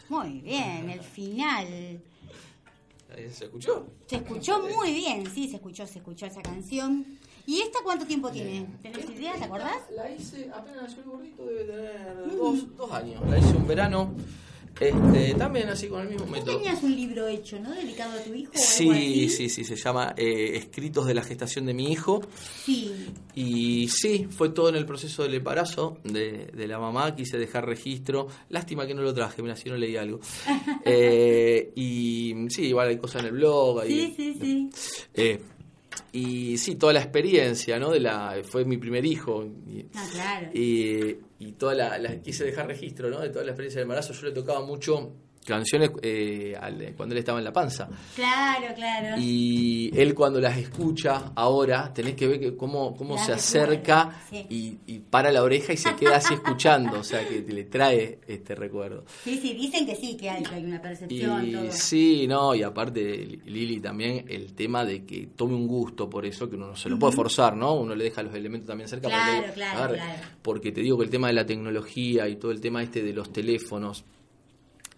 Speaker 3: Muy bien, el final.
Speaker 4: ¿Eh, ¿Se escuchó?
Speaker 3: Se escuchó muy bien, sí, se escuchó, se escuchó esa canción. ¿Y esta cuánto tiempo tiene? ¿Tenés idea? ¿Te acordás?
Speaker 4: La hice apenas nació el gordito, debe tener dos, dos años. La hice un verano, este, también así con el mismo método.
Speaker 3: tenías un libro hecho, ¿no? Dedicado a tu hijo o algo
Speaker 4: Sí,
Speaker 3: así.
Speaker 4: sí, sí, se llama eh, Escritos de la gestación de mi hijo.
Speaker 3: Sí.
Speaker 4: Y sí, fue todo en el proceso del embarazo de, de la mamá, quise dejar registro. Lástima que no lo traje, mira, si no leí algo. Eh, y sí, igual hay cosas en el blog. ahí.
Speaker 3: Sí, sí, sí.
Speaker 4: Eh, y sí, toda la experiencia, ¿no? De la, fue mi primer hijo. Y,
Speaker 3: Ah, claro.
Speaker 4: y, y toda la, la- quise dejar registro, ¿no? De toda la experiencia del embarazo. Yo le tocaba mucho canciones eh, al- cuando él estaba en la panza.
Speaker 3: Claro, claro.
Speaker 4: Y él cuando las escucha ahora, tenés que ver que cómo, cómo se acerca
Speaker 3: sí.
Speaker 4: y, y para la oreja y se queda así escuchando, o sea que le trae este recuerdo.
Speaker 3: Sí, sí, dicen que sí, que hay, que hay una percepción,
Speaker 4: Y
Speaker 3: todo.
Speaker 4: sí, no, y aparte Lili también el tema de que tome un gusto por eso, que uno no se lo puede forzar, ¿no? Uno le deja los elementos también cerca para
Speaker 3: Claro,
Speaker 4: que
Speaker 3: claro, claro.
Speaker 4: Porque te digo que el tema de la tecnología y todo el tema este de los teléfonos,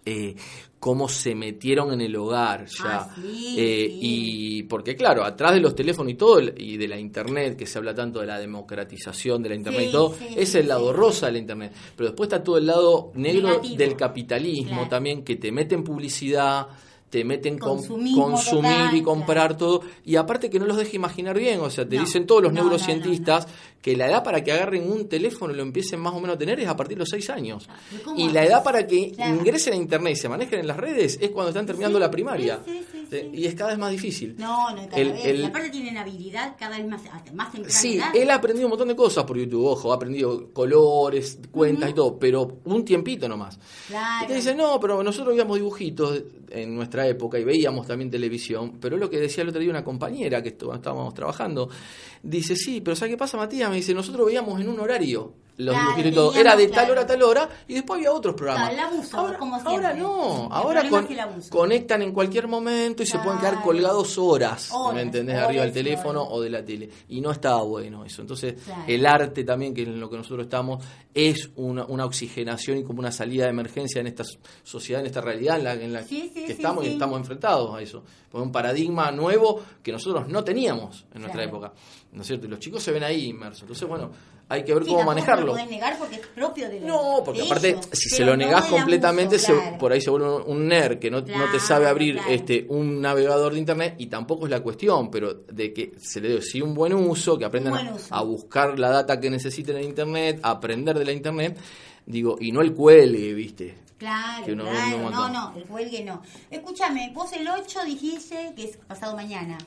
Speaker 4: eh, cómo se metieron en el hogar ya.
Speaker 3: Ah, sí,
Speaker 4: Eh. Y porque claro, atrás de los teléfonos y todo, y de la internet, que se habla tanto de la democratización de la internet
Speaker 3: Sí,
Speaker 4: y todo,
Speaker 3: sí,
Speaker 4: es el lado rosa de la internet. Pero después está todo el lado negro
Speaker 3: Negativo.
Speaker 4: del capitalismo
Speaker 3: Claro.
Speaker 4: también, que te mete en publicidad, te meten con consumir y comprar todo. Y aparte que no los deje imaginar bien, o sea, te
Speaker 3: No,
Speaker 4: dicen todos los
Speaker 3: no,
Speaker 4: neurocientistas que la edad para que agarren un teléfono y lo empiecen más o menos a tener es a partir de los 6 años.
Speaker 3: ¿Y cómo
Speaker 4: Y la edad para que
Speaker 3: Claro.
Speaker 4: ingresen a internet y se manejen en las redes es cuando están terminando
Speaker 3: Sí,
Speaker 4: la primaria.
Speaker 3: sí, sí, sí.
Speaker 4: Y es cada vez más difícil.
Speaker 3: No, no, cada
Speaker 4: El-
Speaker 3: vez.
Speaker 4: el-
Speaker 3: Y aparte tienen habilidad cada vez más, más temprana
Speaker 4: Sí,
Speaker 3: edad.
Speaker 4: él ha aprendido un montón de cosas por YouTube, ojo, ha aprendido colores, cuentas y todo, pero un tiempito nomás.
Speaker 3: Claro.
Speaker 4: Y te dicen, no, pero nosotros veíamos dibujitos en nuestra época y veíamos también televisión, pero es lo que decía el otro día una compañera que estábamos trabajando, dice, sí, pero ¿sabes qué pasa, Matías? Me dice, nosotros veíamos en un horario los
Speaker 3: Claro,
Speaker 4: dibujitos y todo. Era de tal hora a tal hora y después había otros programas.
Speaker 3: Claro, el abuso,
Speaker 4: ahora,
Speaker 3: como
Speaker 4: ahora
Speaker 3: siempre.
Speaker 4: no,
Speaker 3: El
Speaker 4: ahora con- conectan en cualquier momento y se pueden quedar colgados horas,
Speaker 3: Horas,
Speaker 4: ¿me entendés?
Speaker 3: horas
Speaker 4: Arriba del teléfono
Speaker 3: horas.
Speaker 4: o de la tele. Y no estaba bueno eso. Entonces, el arte también, que es en lo que nosotros estamos, es una, una oxigenación y como una salida de emergencia en esta sociedad, en esta realidad en la, en la
Speaker 3: Sí, sí,
Speaker 4: que
Speaker 3: sí,
Speaker 4: estamos y estamos enfrentados a eso. Por un paradigma nuevo que nosotros no teníamos en nuestra época. ¿No es cierto? Y los chicos se ven ahí inmersos. Entonces, bueno, hay que ver
Speaker 3: Sí,
Speaker 4: cómo manejarlo.
Speaker 3: lo podés negar porque es propio de
Speaker 4: No, porque
Speaker 3: de
Speaker 4: aparte,
Speaker 3: ellos,
Speaker 4: si se lo
Speaker 3: no
Speaker 4: negás completamente,
Speaker 3: abuso,
Speaker 4: se- por ahí se vuelve un- nerd que no, no te sabe abrir
Speaker 3: claro.
Speaker 4: este un navegador de internet y tampoco es la cuestión, pero de que se le dé sí un buen uso, que aprendan
Speaker 3: uso.
Speaker 4: a buscar la data que necesiten en internet, a aprender de la internet, digo, y no el cuelgue, ¿viste?
Speaker 3: Claro,
Speaker 4: que uno ve
Speaker 3: claro, no, no, el cuelgue no. Escúchame, vos el 8 dijiste que es pasado mañana.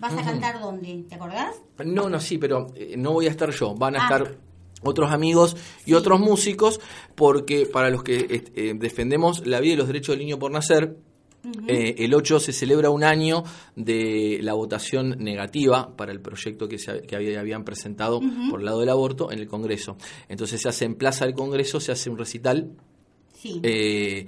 Speaker 3: ¿Vas a cantar dónde? ¿Te acordás?
Speaker 4: No, no, sí, pero eh, no voy a estar yo, van a
Speaker 3: Ah.
Speaker 4: estar otros amigos y otros músicos, porque para los que eh, eh, defendemos la vida y los derechos del niño por nacer, eh, el 8 se celebra un año de la votación negativa para el proyecto que, se, que había- habían presentado por el lado del aborto en el Congreso. Entonces se hace en Plaza del Congreso, se hace un recital.
Speaker 3: Sí.
Speaker 4: Eh,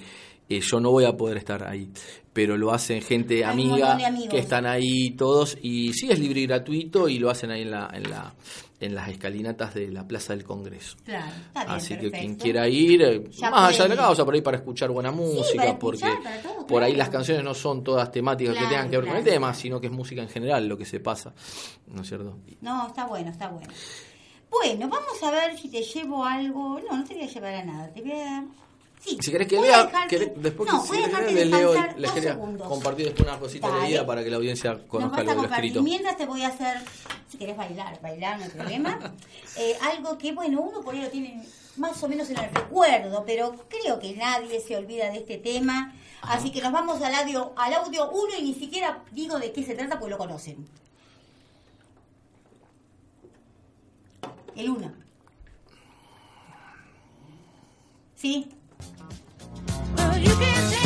Speaker 4: eh, yo no voy a poder estar ahí, pero lo hacen gente
Speaker 3: Hay
Speaker 4: amiga que están ahí todos y sí es libre y gratuito y lo hacen ahí en la en la en las escalinatas de la Plaza del Congreso.
Speaker 3: claro, está bien,
Speaker 4: Así que
Speaker 3: perfecto.
Speaker 4: quien quiera ir, eh,
Speaker 3: Ya
Speaker 4: más allá de la causa, por ahí para escuchar buena música, porque
Speaker 3: escuchar, para todo,
Speaker 4: por ahí las canciones no son todas temáticas
Speaker 3: Claro,
Speaker 4: que tengan que ver con el tema, sino que es música en general lo que se pasa, ¿no es cierto?
Speaker 3: No, está bueno, está bueno. Bueno, vamos a ver si te llevo algo. No, no te voy a llevar a nada. Te voy a. Sí,
Speaker 4: Si querés que lea,
Speaker 3: dejarte-
Speaker 4: querés- después
Speaker 3: no,
Speaker 4: si querés les leo, les quería
Speaker 3: segundos.
Speaker 4: compartir después una cosita
Speaker 3: Dale.
Speaker 4: leída para que la audiencia conozca lo lo escrito.
Speaker 3: Mientras te voy a hacer, si querés bailar, bailar, no hay problema. Eh, algo que, bueno, uno por ahí lo tiene más o menos en el recuerdo, pero creo que nadie se olvida de este tema. Así que nos vamos al audio, al audio 1 y ni siquiera digo de qué se trata porque lo conocen. El 1. ¿Sí?
Speaker 8: Well, you can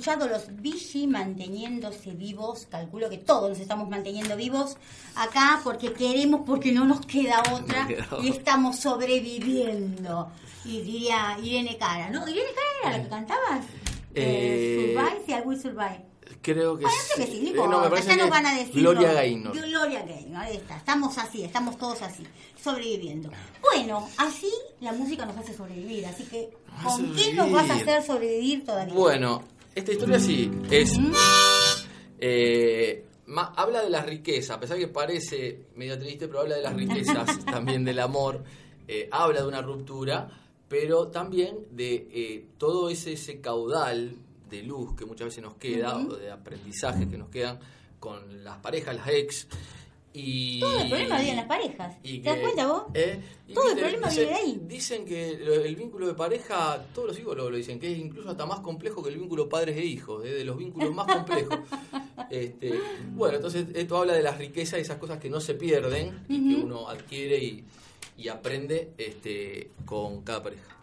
Speaker 3: escuchado los Vichy manteniéndose vivos. Calculo que todos nos estamos manteniendo vivos acá porque queremos, porque no nos queda otra y estamos sobreviviendo. Y diría Irene Cara, ¿no? ¿Irene Cara era la que cantabas?
Speaker 4: Eh,
Speaker 3: survive, sí, I will survive.
Speaker 4: Creo que
Speaker 3: Parece que sí,
Speaker 4: eh,
Speaker 3: no
Speaker 4: me parece que
Speaker 3: van a decir.
Speaker 4: Gloria
Speaker 3: no.
Speaker 4: Gaynor.
Speaker 3: Gloria Gaynor, ahí está. Estamos así, estamos todos así, sobreviviendo. Bueno, así la música nos hace sobrevivir, así que ¿con qué nos vas a hacer sobrevivir todavía?
Speaker 4: Bueno, esta historia sí es. Eh, ma- habla de la riqueza, a pesar que parece medio triste, pero habla de las riquezas, también del amor. eh, habla de una ruptura, pero también de eh, todo ese, ese caudal de luz que muchas veces nos queda, o de aprendizaje que nos quedan con las parejas, las ex. Y,
Speaker 3: Todo el problema viene en las parejas.
Speaker 4: y
Speaker 3: ¿Te das
Speaker 4: que-
Speaker 3: cuenta vos?
Speaker 4: ¿eh?
Speaker 3: Todo el problema
Speaker 4: dice-
Speaker 3: viene de ahí.
Speaker 4: Dicen que el vínculo de pareja, todos los psicólogos lo dicen, que es incluso hasta más complejo que el vínculo padres e hijos, ¿eh? de los vínculos más complejos. Este, bueno, entonces esto habla de las riquezas y esas cosas que no se pierden y que uno adquiere y, y aprende este, con cada pareja.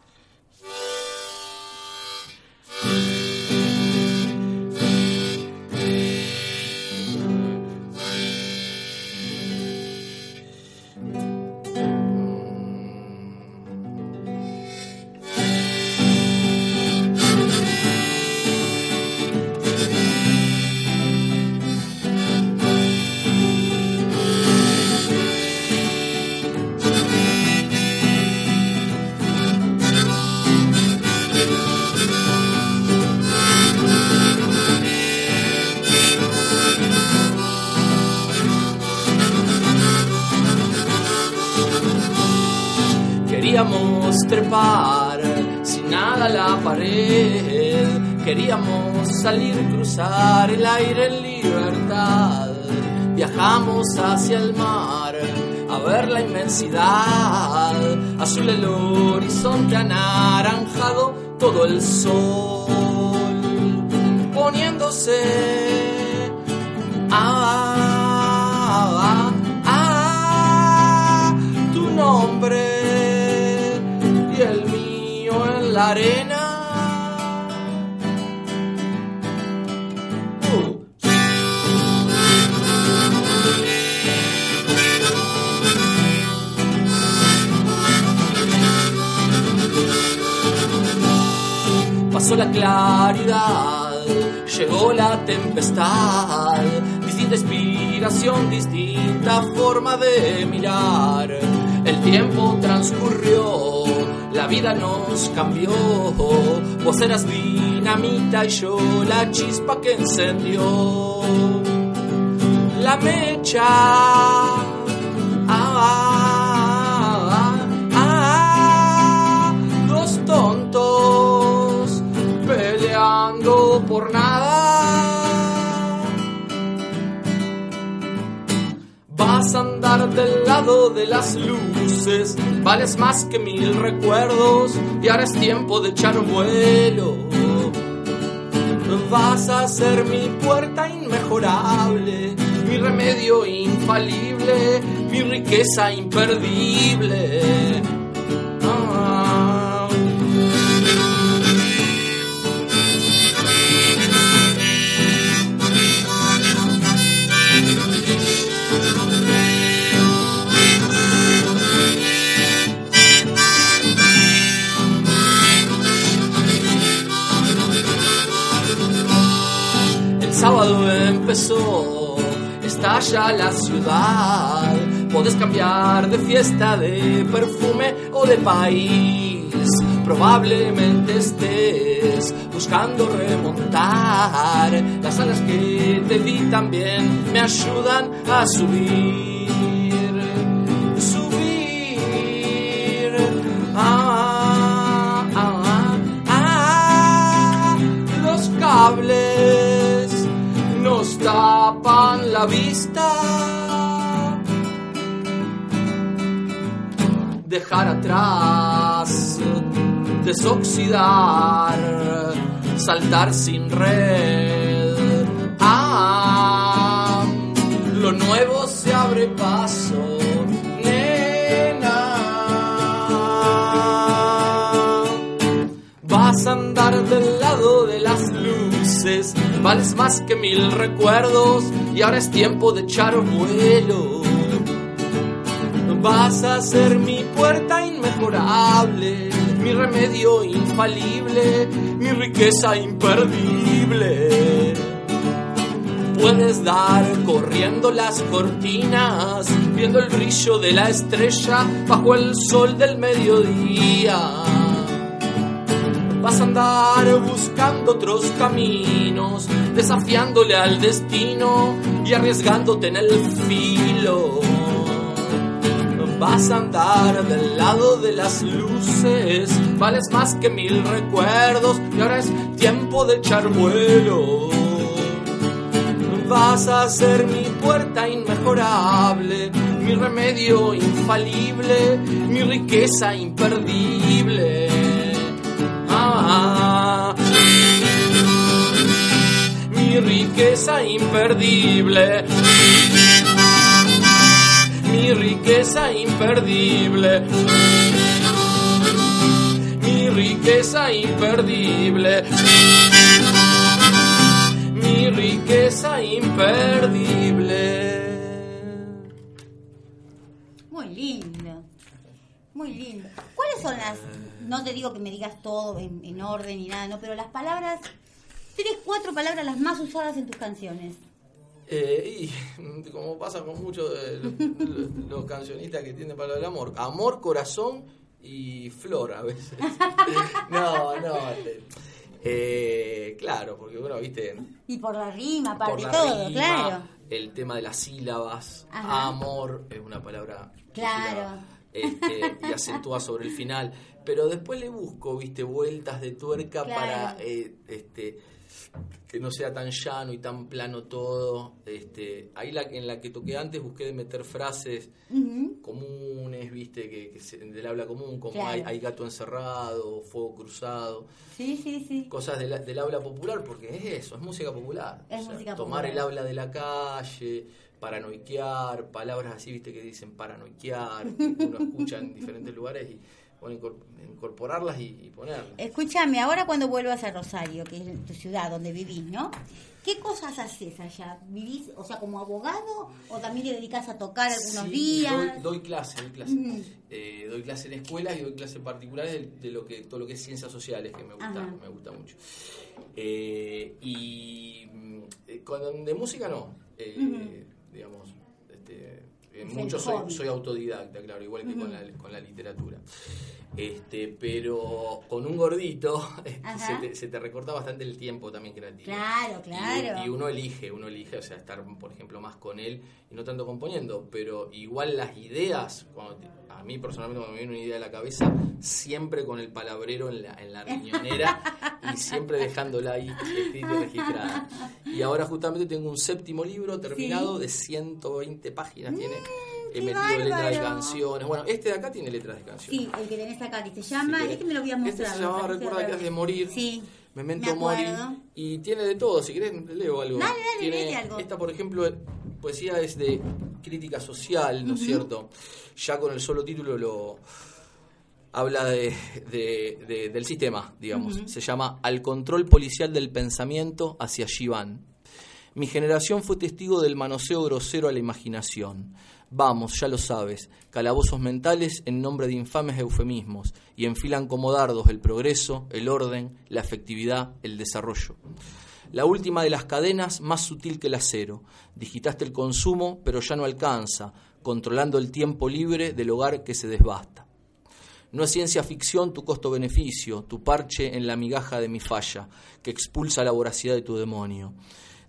Speaker 4: Queríamos salir, cruzar el aire en libertad. Viajamos hacia el mar a ver la inmensidad. Azul el horizonte anaranjado, todo el sol poniéndose. Ah, tu nombre y el mío en la arena. La claridad, llegó la tempestad, distinta inspiración, distinta forma de mirar. El tiempo transcurrió, la vida nos cambió. Vos eras dinamita y yo la chispa que encendió la mecha. Ah, por nada. Vas a andar del lado de las luces, vales más que mil recuerdos y ahora es tiempo de echar vuelo. Vas a ser mi puerta inmejorable, mi remedio infalible, mi riqueza imperdible. Sábado empezó, estalla la ciudad. Podés cambiar de fiesta, de perfume o de país. Probablemente estés buscando remontar. Las alas que te di también me ayudan a subir. Subir. La vista. Dejar atrás, desoxidar, saltar sin red. Ah, lo nuevo se abre paso, nena. Vas a andar del lado de las luces, luces, vales más que mil recuerdos y ahora es tiempo de echar vuelo. Vas a ser mi puerta inmejorable, mi remedio infalible, mi riqueza imperdible. Puedes dar corriendo las cortinas, viendo el brillo de la estrella bajo el sol del mediodía. Vas a andar buscando otros caminos, desafiándole al destino y arriesgándote en el filo. Vas a andar del lado de las luces, vales más que mil recuerdos y ahora es tiempo de echar vuelo. Vas a ser mi puerta inmejorable, mi remedio infalible, mi riqueza imperdible. Mi riqueza imperdible mi riqueza imperdible. Mi riqueza imperdible. Mi riqueza imperdible.
Speaker 3: Muy lindo. ¿Cuáles son las.? No te digo que me digas todo en, en orden ni nada, ¿no? Pero las palabras. Tres, cuatro palabras las más usadas en tus canciones.
Speaker 4: Eh, y como pasa con muchos de los, los cancionistas que tienen para el amor, amor, corazón y flor a veces. no, no. Eh, claro, porque bueno, viste.
Speaker 3: Y por la rima, aparte todo,
Speaker 4: rima,
Speaker 3: claro.
Speaker 4: El tema de las sílabas,
Speaker 3: Ajá.
Speaker 4: amor es una palabra.
Speaker 3: Claro.
Speaker 4: Este, y acentúa sobre el final. Pero después le busco, viste, vueltas de tuerca
Speaker 3: Claro.
Speaker 4: para eh, este que no sea tan llano y tan plano todo. Este, ahí la, en la que toqué antes busqué de meter frases comunes, viste, que, que se- del habla común, como
Speaker 3: Claro.
Speaker 4: hay, hay gato encerrado, fuego cruzado,
Speaker 3: Sí, sí, sí.
Speaker 4: cosas de la- del habla popular, porque es eso, es música popular.
Speaker 3: Es música
Speaker 4: tomar
Speaker 3: popular.
Speaker 4: el habla de la calle, paranoiquear, palabras así, viste, que dicen paranoiquear, que uno escucha en diferentes lugares y bueno, incor- incorporarlas y, y ponerlas.
Speaker 3: Escúchame, ahora cuando vuelvas a Rosario, que es tu ciudad donde vivís, ¿no? ¿Qué cosas haces allá? ¿Vivís, o sea, como abogado o también te dedicas a tocar algunos
Speaker 4: Sí,
Speaker 3: días?
Speaker 4: Doy, doy clase, doy clase.
Speaker 3: Ujú.
Speaker 4: Eh, doy clase en escuelas y doy clases particulares de, de lo que todo lo que es ciencias sociales, que me gusta,
Speaker 3: Ajá.
Speaker 4: me gusta mucho. Eh, y mm, eh, con- de música no, eh. Digamos, este, en mucho soy, soy autodidacta, claro, igual que con, la, con la literatura. Este, pero con un gordito este, se te, se te recorta bastante el tiempo también creativo.
Speaker 3: Claro,
Speaker 4: Y-
Speaker 3: claro.
Speaker 4: Y, uno elige, uno elige, o sea, estar, por ejemplo, más con él y no tanto componiendo, pero igual las ideas, cuando te- a mí personalmente cuando me viene una idea a la cabeza, siempre con el palabrero en la, en la riñonera y siempre dejándola ahí registrada. Y ahora justamente tengo un séptimo libro terminado de 120 páginas, tiene, he metido letras de canciones, bueno, este de acá tiene letras de canciones.
Speaker 3: Sí, el que tenés acá, que se llama,
Speaker 4: Sí,
Speaker 3: este me lo habías
Speaker 4: este
Speaker 3: mostrado.
Speaker 4: se llamaba Recuerda que has de morir.
Speaker 3: Sí,
Speaker 4: Memento
Speaker 3: me
Speaker 4: Mori. Y tiene de todo, si querés leo algo.
Speaker 3: Dale, dale,
Speaker 4: Tiene-
Speaker 3: léete algo.
Speaker 4: Esta, por ejemplo, poesía es de crítica social, ¿no es cierto? Ya con el solo título lo habla de, de- de- del sistema, digamos. Se llama Al control policial del pensamiento hacia allí van. Mi generación fue testigo del manoseo grosero a la imaginación. Vamos, ya lo sabes, calabozos mentales en nombre de infames eufemismos, y enfilan como dardos el progreso, el orden, la efectividad, el desarrollo. La última de las cadenas, más sutil que el acero. Digitaste el consumo, pero ya no alcanza, controlando el tiempo libre del hogar que se desbasta. No es ciencia ficción tu costo-beneficio, tu parche en la migaja de mi falla, que expulsa la voracidad de tu demonio.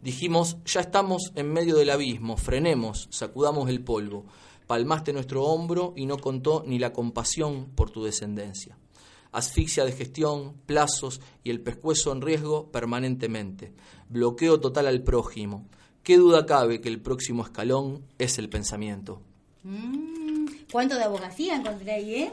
Speaker 4: Dijimos, ya estamos en medio del abismo, frenemos, sacudamos el polvo. Palmaste nuestro hombro y no contó ni la compasión por tu descendencia. Asfixia de gestión, plazos y el pescuezo en riesgo permanentemente. Bloqueo total al prójimo. ¿Qué duda cabe que el próximo escalón es el pensamiento?
Speaker 3: Mm, ¿Cuánto de abogacía encontré ahí, eh?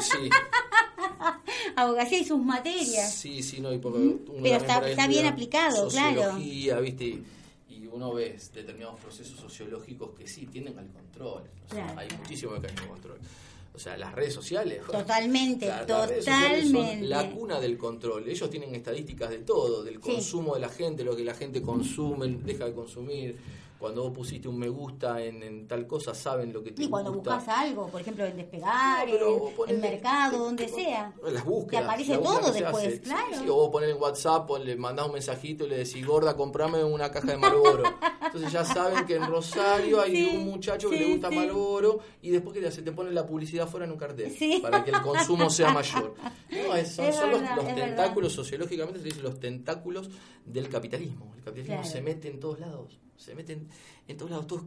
Speaker 4: Sí,
Speaker 3: Abogacía y sus materias.
Speaker 4: Sí, sí, no, y uno
Speaker 3: Pero está- bien aplicado, claro.
Speaker 4: Sociología, ¿viste? Y, y uno ve determinados procesos sociológicos que sí tienden al control. O sea,
Speaker 3: Claro,
Speaker 4: hay
Speaker 3: claro.
Speaker 4: muchísimo mecanismo de control. O sea, las redes sociales.
Speaker 3: Totalmente,
Speaker 4: La- las redes sociales son
Speaker 3: totalmente.
Speaker 4: la cuna del control. Ellos tienen estadísticas de todo, del
Speaker 3: Sí.
Speaker 4: consumo de la gente, lo que la gente consume, deja de consumir. Cuando vos pusiste un me gusta en, en tal cosa, saben lo que te
Speaker 3: Y cuando
Speaker 4: gusta.
Speaker 3: buscas algo, por ejemplo, en Despegar,
Speaker 4: No,
Speaker 3: en- Mercado, donde sea.
Speaker 4: Las búsquedas.
Speaker 3: Te aparece todo después,
Speaker 4: hace.
Speaker 3: Claro.
Speaker 4: sí, o vos ponés en WhatsApp, o le mandás un mensajito y le decís, gorda, comprame una caja de Malboro. Entonces ya saben que en Rosario hay
Speaker 3: Sí,
Speaker 4: un muchacho que le gusta
Speaker 3: sí.
Speaker 4: Malboro y después que se te pone la publicidad fuera en un cartel
Speaker 3: Sí.
Speaker 4: para que el consumo sea mayor. No, es- son,
Speaker 3: Es
Speaker 4: son los,
Speaker 3: verdad,
Speaker 4: los
Speaker 3: es
Speaker 4: tentáculos, sociológicamente se dice los tentáculos del capitalismo. El capitalismo
Speaker 3: Claro.
Speaker 4: se mete en todos lados. Se meten en todos lados, todo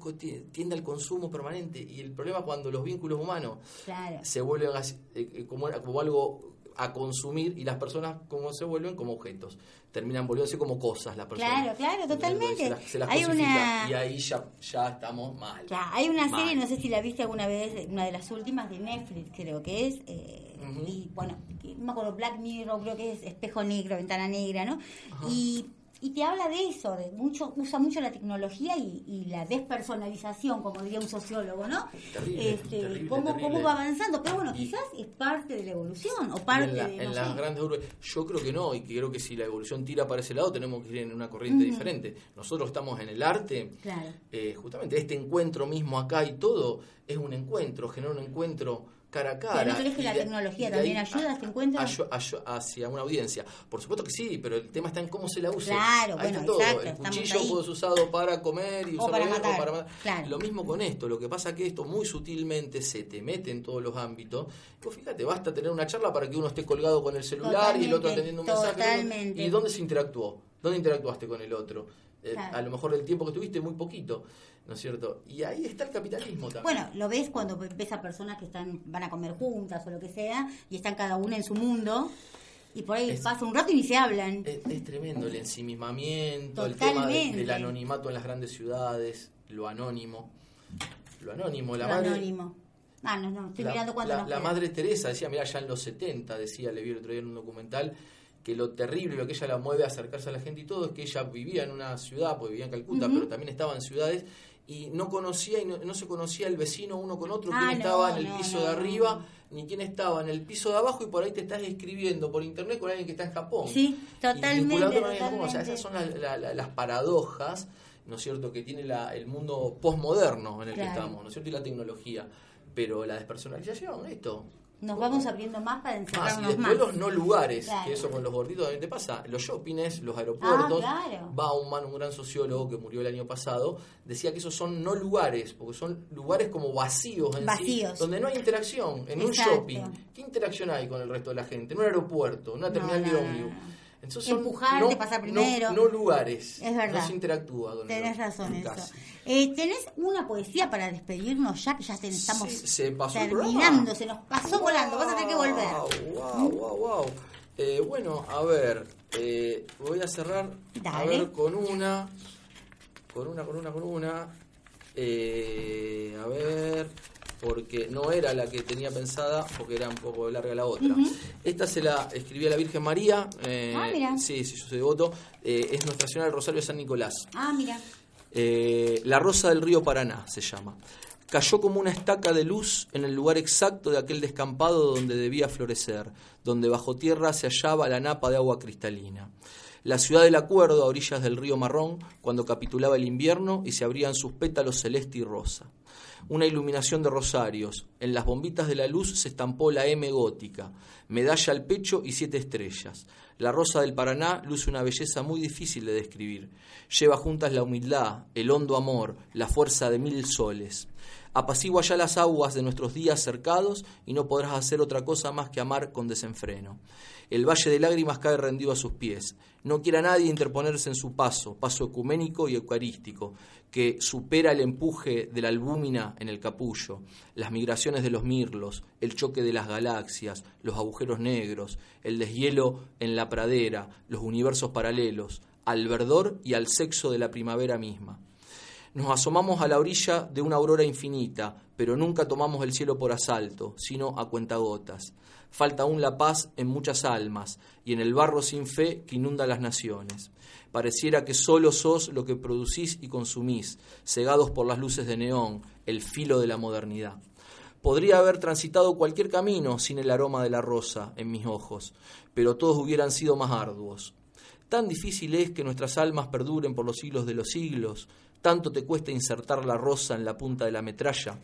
Speaker 4: tiende al consumo permanente y el problema es cuando los vínculos humanos
Speaker 3: Claro.
Speaker 4: se vuelven eh, eh, como, como algo a consumir y las personas como se vuelven como objetos terminan volviéndose como cosas las personas
Speaker 3: Claro, claro, totalmente.
Speaker 4: se las, se las
Speaker 3: Hay
Speaker 4: cosifica,
Speaker 3: una-
Speaker 4: y ahí ya, ya estamos mal
Speaker 3: Ya, hay una
Speaker 4: Mal.
Speaker 3: serie, no sé si la viste alguna vez, una de las últimas de Netflix, creo que es. eh. Y bueno, no me acuerdo, Black Mirror, creo que es Espejo Negro, Ventana Negra, ¿no? Y, y te habla de eso, de mucho usa mucho la tecnología y, y la despersonalización, como diría un sociólogo, ¿no?
Speaker 4: Terrible,
Speaker 3: este,
Speaker 4: terrible,
Speaker 3: cómo,
Speaker 4: terrible.
Speaker 3: cómo va avanzando, pero bueno,
Speaker 4: Y-
Speaker 3: quizás es parte de la evolución o parte
Speaker 4: en, la-
Speaker 3: de.
Speaker 4: en
Speaker 3: no
Speaker 4: las
Speaker 3: sé.
Speaker 4: grandes urbes, yo creo que no y creo que si la evolución tira para ese lado tenemos que ir en una corriente diferente nosotros estamos en el arte
Speaker 3: Claro.
Speaker 4: eh, justamente este encuentro mismo acá y todo es un encuentro genera un encuentro cara a cara
Speaker 3: Pero ¿no crees que la
Speaker 4: de-
Speaker 3: tecnología también ayuda a encuentro?
Speaker 4: ayu- ayu- hacia una audiencia por supuesto que sí pero el tema está en cómo se la use
Speaker 3: Claro,
Speaker 4: Ahí
Speaker 3: bueno,
Speaker 4: está todo.
Speaker 3: exacto,
Speaker 4: el cuchillo puede ser usado para comer y
Speaker 3: O
Speaker 4: usarlo
Speaker 3: para
Speaker 4: bien,
Speaker 3: matar,
Speaker 4: o para matar
Speaker 3: claro.
Speaker 4: lo mismo con esto lo que pasa es que esto muy sutilmente se te mete en todos los ámbitos Vos fíjate basta tener una charla para que uno esté colgado con el celular y el otro atendiendo un mensaje
Speaker 3: totalmente.
Speaker 4: y dónde se interactuó dónde interactuaste con el otro
Speaker 3: Claro.
Speaker 4: a lo mejor el tiempo que tuviste muy poquito ¿no es cierto? y ahí está el capitalismo también
Speaker 3: Bueno, lo ves cuando ves a personas que están van a comer juntas o lo que sea y están cada una en su mundo y por ahí
Speaker 4: Es-
Speaker 3: pasa un rato y ni se hablan.
Speaker 4: Es, es tremendo el ensimismamiento, el tema de-
Speaker 3: Totalmente.
Speaker 4: del anonimato en las grandes ciudades, lo anónimo. Lo anónimo, la
Speaker 3: Lo
Speaker 4: madre.
Speaker 3: anónimo. Ah, no, no, estoy
Speaker 4: la,
Speaker 3: mirando cuando
Speaker 4: la- la madre Teresa decía, mira, ya en los 70, decía, le vi el otro día en un documental, que lo terrible, lo que ella la mueve a acercarse a la gente y todo, es que ella vivía en una ciudad, porque vivía en Calcuta, pero también estaba en ciudades, y no conocía y no, no se conocía el vecino uno con otro,
Speaker 3: Ah,
Speaker 4: quién
Speaker 3: no,
Speaker 4: estaba en el
Speaker 3: no,
Speaker 4: piso de arriba, ni quién estaba en el piso de abajo, y por ahí te estás escribiendo por internet con alguien que está en Japón.
Speaker 3: Sí,
Speaker 4: Y
Speaker 3: totalmente,
Speaker 4: alguien en común. O sea,
Speaker 3: totalmente.
Speaker 4: esas son la- la- la- las paradojas, ¿no es cierto?, que tiene la- el mundo postmoderno en el que estamos, ¿no es cierto?, y la tecnología. Pero la despersonalización, esto.
Speaker 3: Nos vamos abriendo más para
Speaker 4: Ah, y
Speaker 3: encerrarnos
Speaker 4: después
Speaker 3: más.
Speaker 4: los no lugares,
Speaker 3: Claro.
Speaker 4: que eso con los gorditos también te pasa. Los shoppings, los aeropuertos.
Speaker 3: Ah, claro.
Speaker 4: Bauman, un gran sociólogo que murió el año pasado, decía que esos son no lugares, porque son lugares como vacíos en sí,
Speaker 3: Vacíos.
Speaker 4: donde no hay interacción. En un shopping, ¿qué interacción hay con el resto de la gente? En un aeropuerto, en una terminal
Speaker 3: No,
Speaker 4: de
Speaker 3: no, no,
Speaker 4: ómnibus. Entonces son
Speaker 3: Empujarte,
Speaker 4: no-
Speaker 3: pasar primero.
Speaker 4: No, lugares.
Speaker 3: Es verdad.
Speaker 4: No se interactúa con
Speaker 3: Tenés
Speaker 4: el-
Speaker 3: razón eso. Eh, ¿Tenés una poesía para despedirnos ya que ya te- estamos
Speaker 4: Sí, se pasó
Speaker 3: terminando? Se nos pasó volando. Vas a tener que volver.
Speaker 4: Wow, wow, wow. Eh, bueno, a ver, eh, voy a cerrar a ver con una, con una, con una, con una. Eh, a ver, porque no era la que tenía pensada, porque era un poco larga la otra. Esta se la escribí a la Virgen María. eh,
Speaker 3: Ah, mira.
Speaker 4: Sí, sí, yo soy devoto. Eh, es Nuestra Señora del Rosario de San Nicolás.
Speaker 3: Ah, mira.
Speaker 4: Eh, la rosa del río Paraná se llama. Cayó como una estaca de luz en el lugar exacto de aquel descampado donde debía florecer, donde bajo tierra se hallaba la napa de agua cristalina. La ciudad del acuerdo a orillas del río Marrón, cuando capitulaba el invierno y se abrían sus pétalos celeste y rosa. Una iluminación de rosarios. En las bombitas de la luz se estampó la M gótica, medalla al pecho y siete estrellas. La rosa del Paraná luce una belleza muy difícil de describir. Lleva juntas la humildad, el hondo amor, la fuerza de mil soles. Apacigua ya las aguas de nuestros días cercados y no podrás hacer otra cosa más que amar con desenfreno. El valle de lágrimas cae rendido a sus pies. No quiera nadie interponerse en su paso, paso ecuménico y eucarístico, que supera el empuje de la albúmina en el capullo, las migraciones de los mirlos, el choque de las galaxias, los agujeros negros, el deshielo en la pradera, los universos paralelos, al verdor y al sexo de la primavera misma. Nos asomamos a la orilla de una aurora infinita, pero nunca tomamos el cielo por asalto, sino a cuentagotas. Falta aún la paz en muchas almas y en el barro sin fe que inunda las naciones. Pareciera que solo sos lo que producís y consumís, cegados por las luces de neón, el filo de la modernidad. Podría haber transitado cualquier camino sin el aroma de la rosa en mis ojos, pero todos hubieran sido más arduos. Tan difícil es que nuestras almas perduren por los siglos de los siglos, tanto te cuesta insertar la rosa en la punta de la metralla,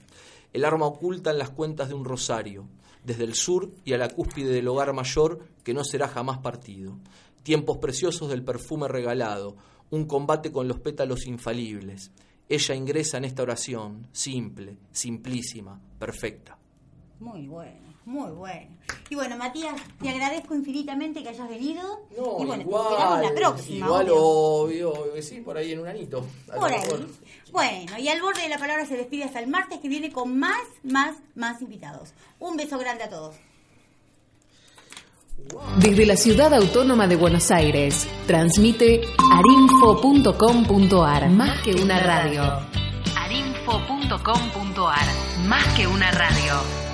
Speaker 4: el arma oculta en las cuentas de un rosario, desde el sur y a la cúspide del hogar mayor que no será jamás partido. Tiempos preciosos del perfume regalado, un combate con los pétalos infalibles. Ella ingresa en esta oración, simple, simplísima, perfecta.
Speaker 3: Muy bueno, muy bueno. Y bueno, Matías, te agradezco infinitamente que hayas venido.
Speaker 4: No,
Speaker 3: y bueno,
Speaker 4: igual,
Speaker 3: te esperamos la próxima.
Speaker 4: Igual,
Speaker 3: obvio.
Speaker 4: obvio, que sí, por ahí en un anito.
Speaker 3: Por ahí.
Speaker 4: mejor.
Speaker 3: Bueno, y al borde de la palabra se despide hasta el martes que viene con más, más, más invitados. Un beso grande a todos.
Speaker 9: Desde la ciudad autónoma de Buenos Aires, transmite arinfo.com.ar. Más que una radio. arinfo.com.ar. Más que una radio.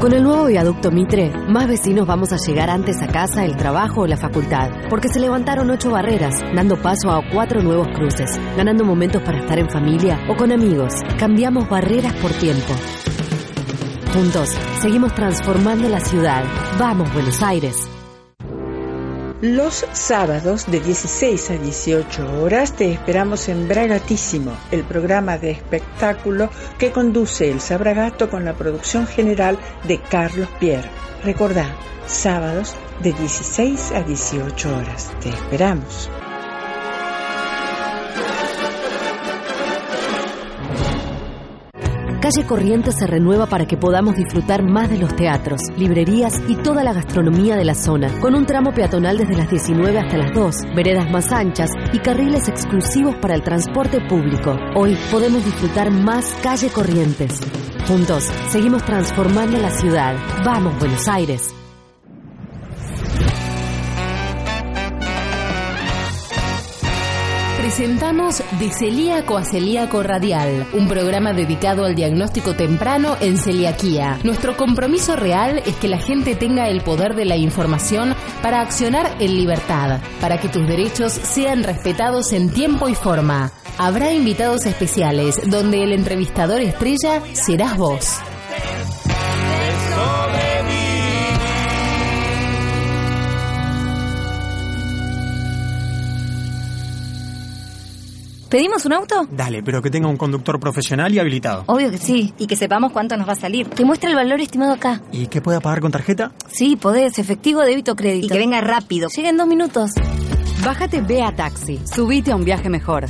Speaker 10: Con el nuevo viaducto Mitre, más vecinos vamos a llegar antes a casa, el trabajo o la facultad, porque se levantaron ocho barreras, dando paso a cuatro nuevos cruces, ganando momentos para estar en familia o con amigos. Cambiamos barreras por tiempo. Juntos, seguimos transformando la ciudad. Vamos, Buenos Aires.
Speaker 11: Los sábados de 16 a 18 horas te esperamos en Bragatísimo, el programa de espectáculo que conduce el Sabragato con la producción general de Carlos Pierre. Recordá, sábados de 16 a 18 horas. Te esperamos.
Speaker 10: Calle Corrientes se renueva para que podamos disfrutar más de los teatros, librerías y toda la gastronomía de la zona, con un tramo peatonal desde las 19 hasta las 2, veredas más anchas y carriles exclusivos para el transporte público. Hoy podemos disfrutar más Calle Corrientes. Juntos, seguimos transformando la ciudad. Vamos, Buenos Aires.
Speaker 9: Presentamos De Celíaco a Celíaco Radial, un programa dedicado al diagnóstico temprano en celiaquía. Nuestro compromiso real es que la gente tenga el poder de la información para accionar en libertad, para que tus derechos sean respetados en tiempo y forma. Habrá invitados especiales donde el entrevistador estrella serás vos.
Speaker 12: ¿Pedimos un auto?
Speaker 13: Dale, pero que tenga un conductor profesional y habilitado.
Speaker 12: Obvio que sí, y que sepamos cuánto nos va a salir. Que muestre el valor estimado acá.
Speaker 13: ¿Y que pueda pagar con tarjeta?
Speaker 12: Sí, podés, efectivo, débito, crédito.
Speaker 10: Y que venga rápido.
Speaker 12: Llega en dos minutos.
Speaker 10: Bájate Bea Taxi. Subite a un viaje mejor.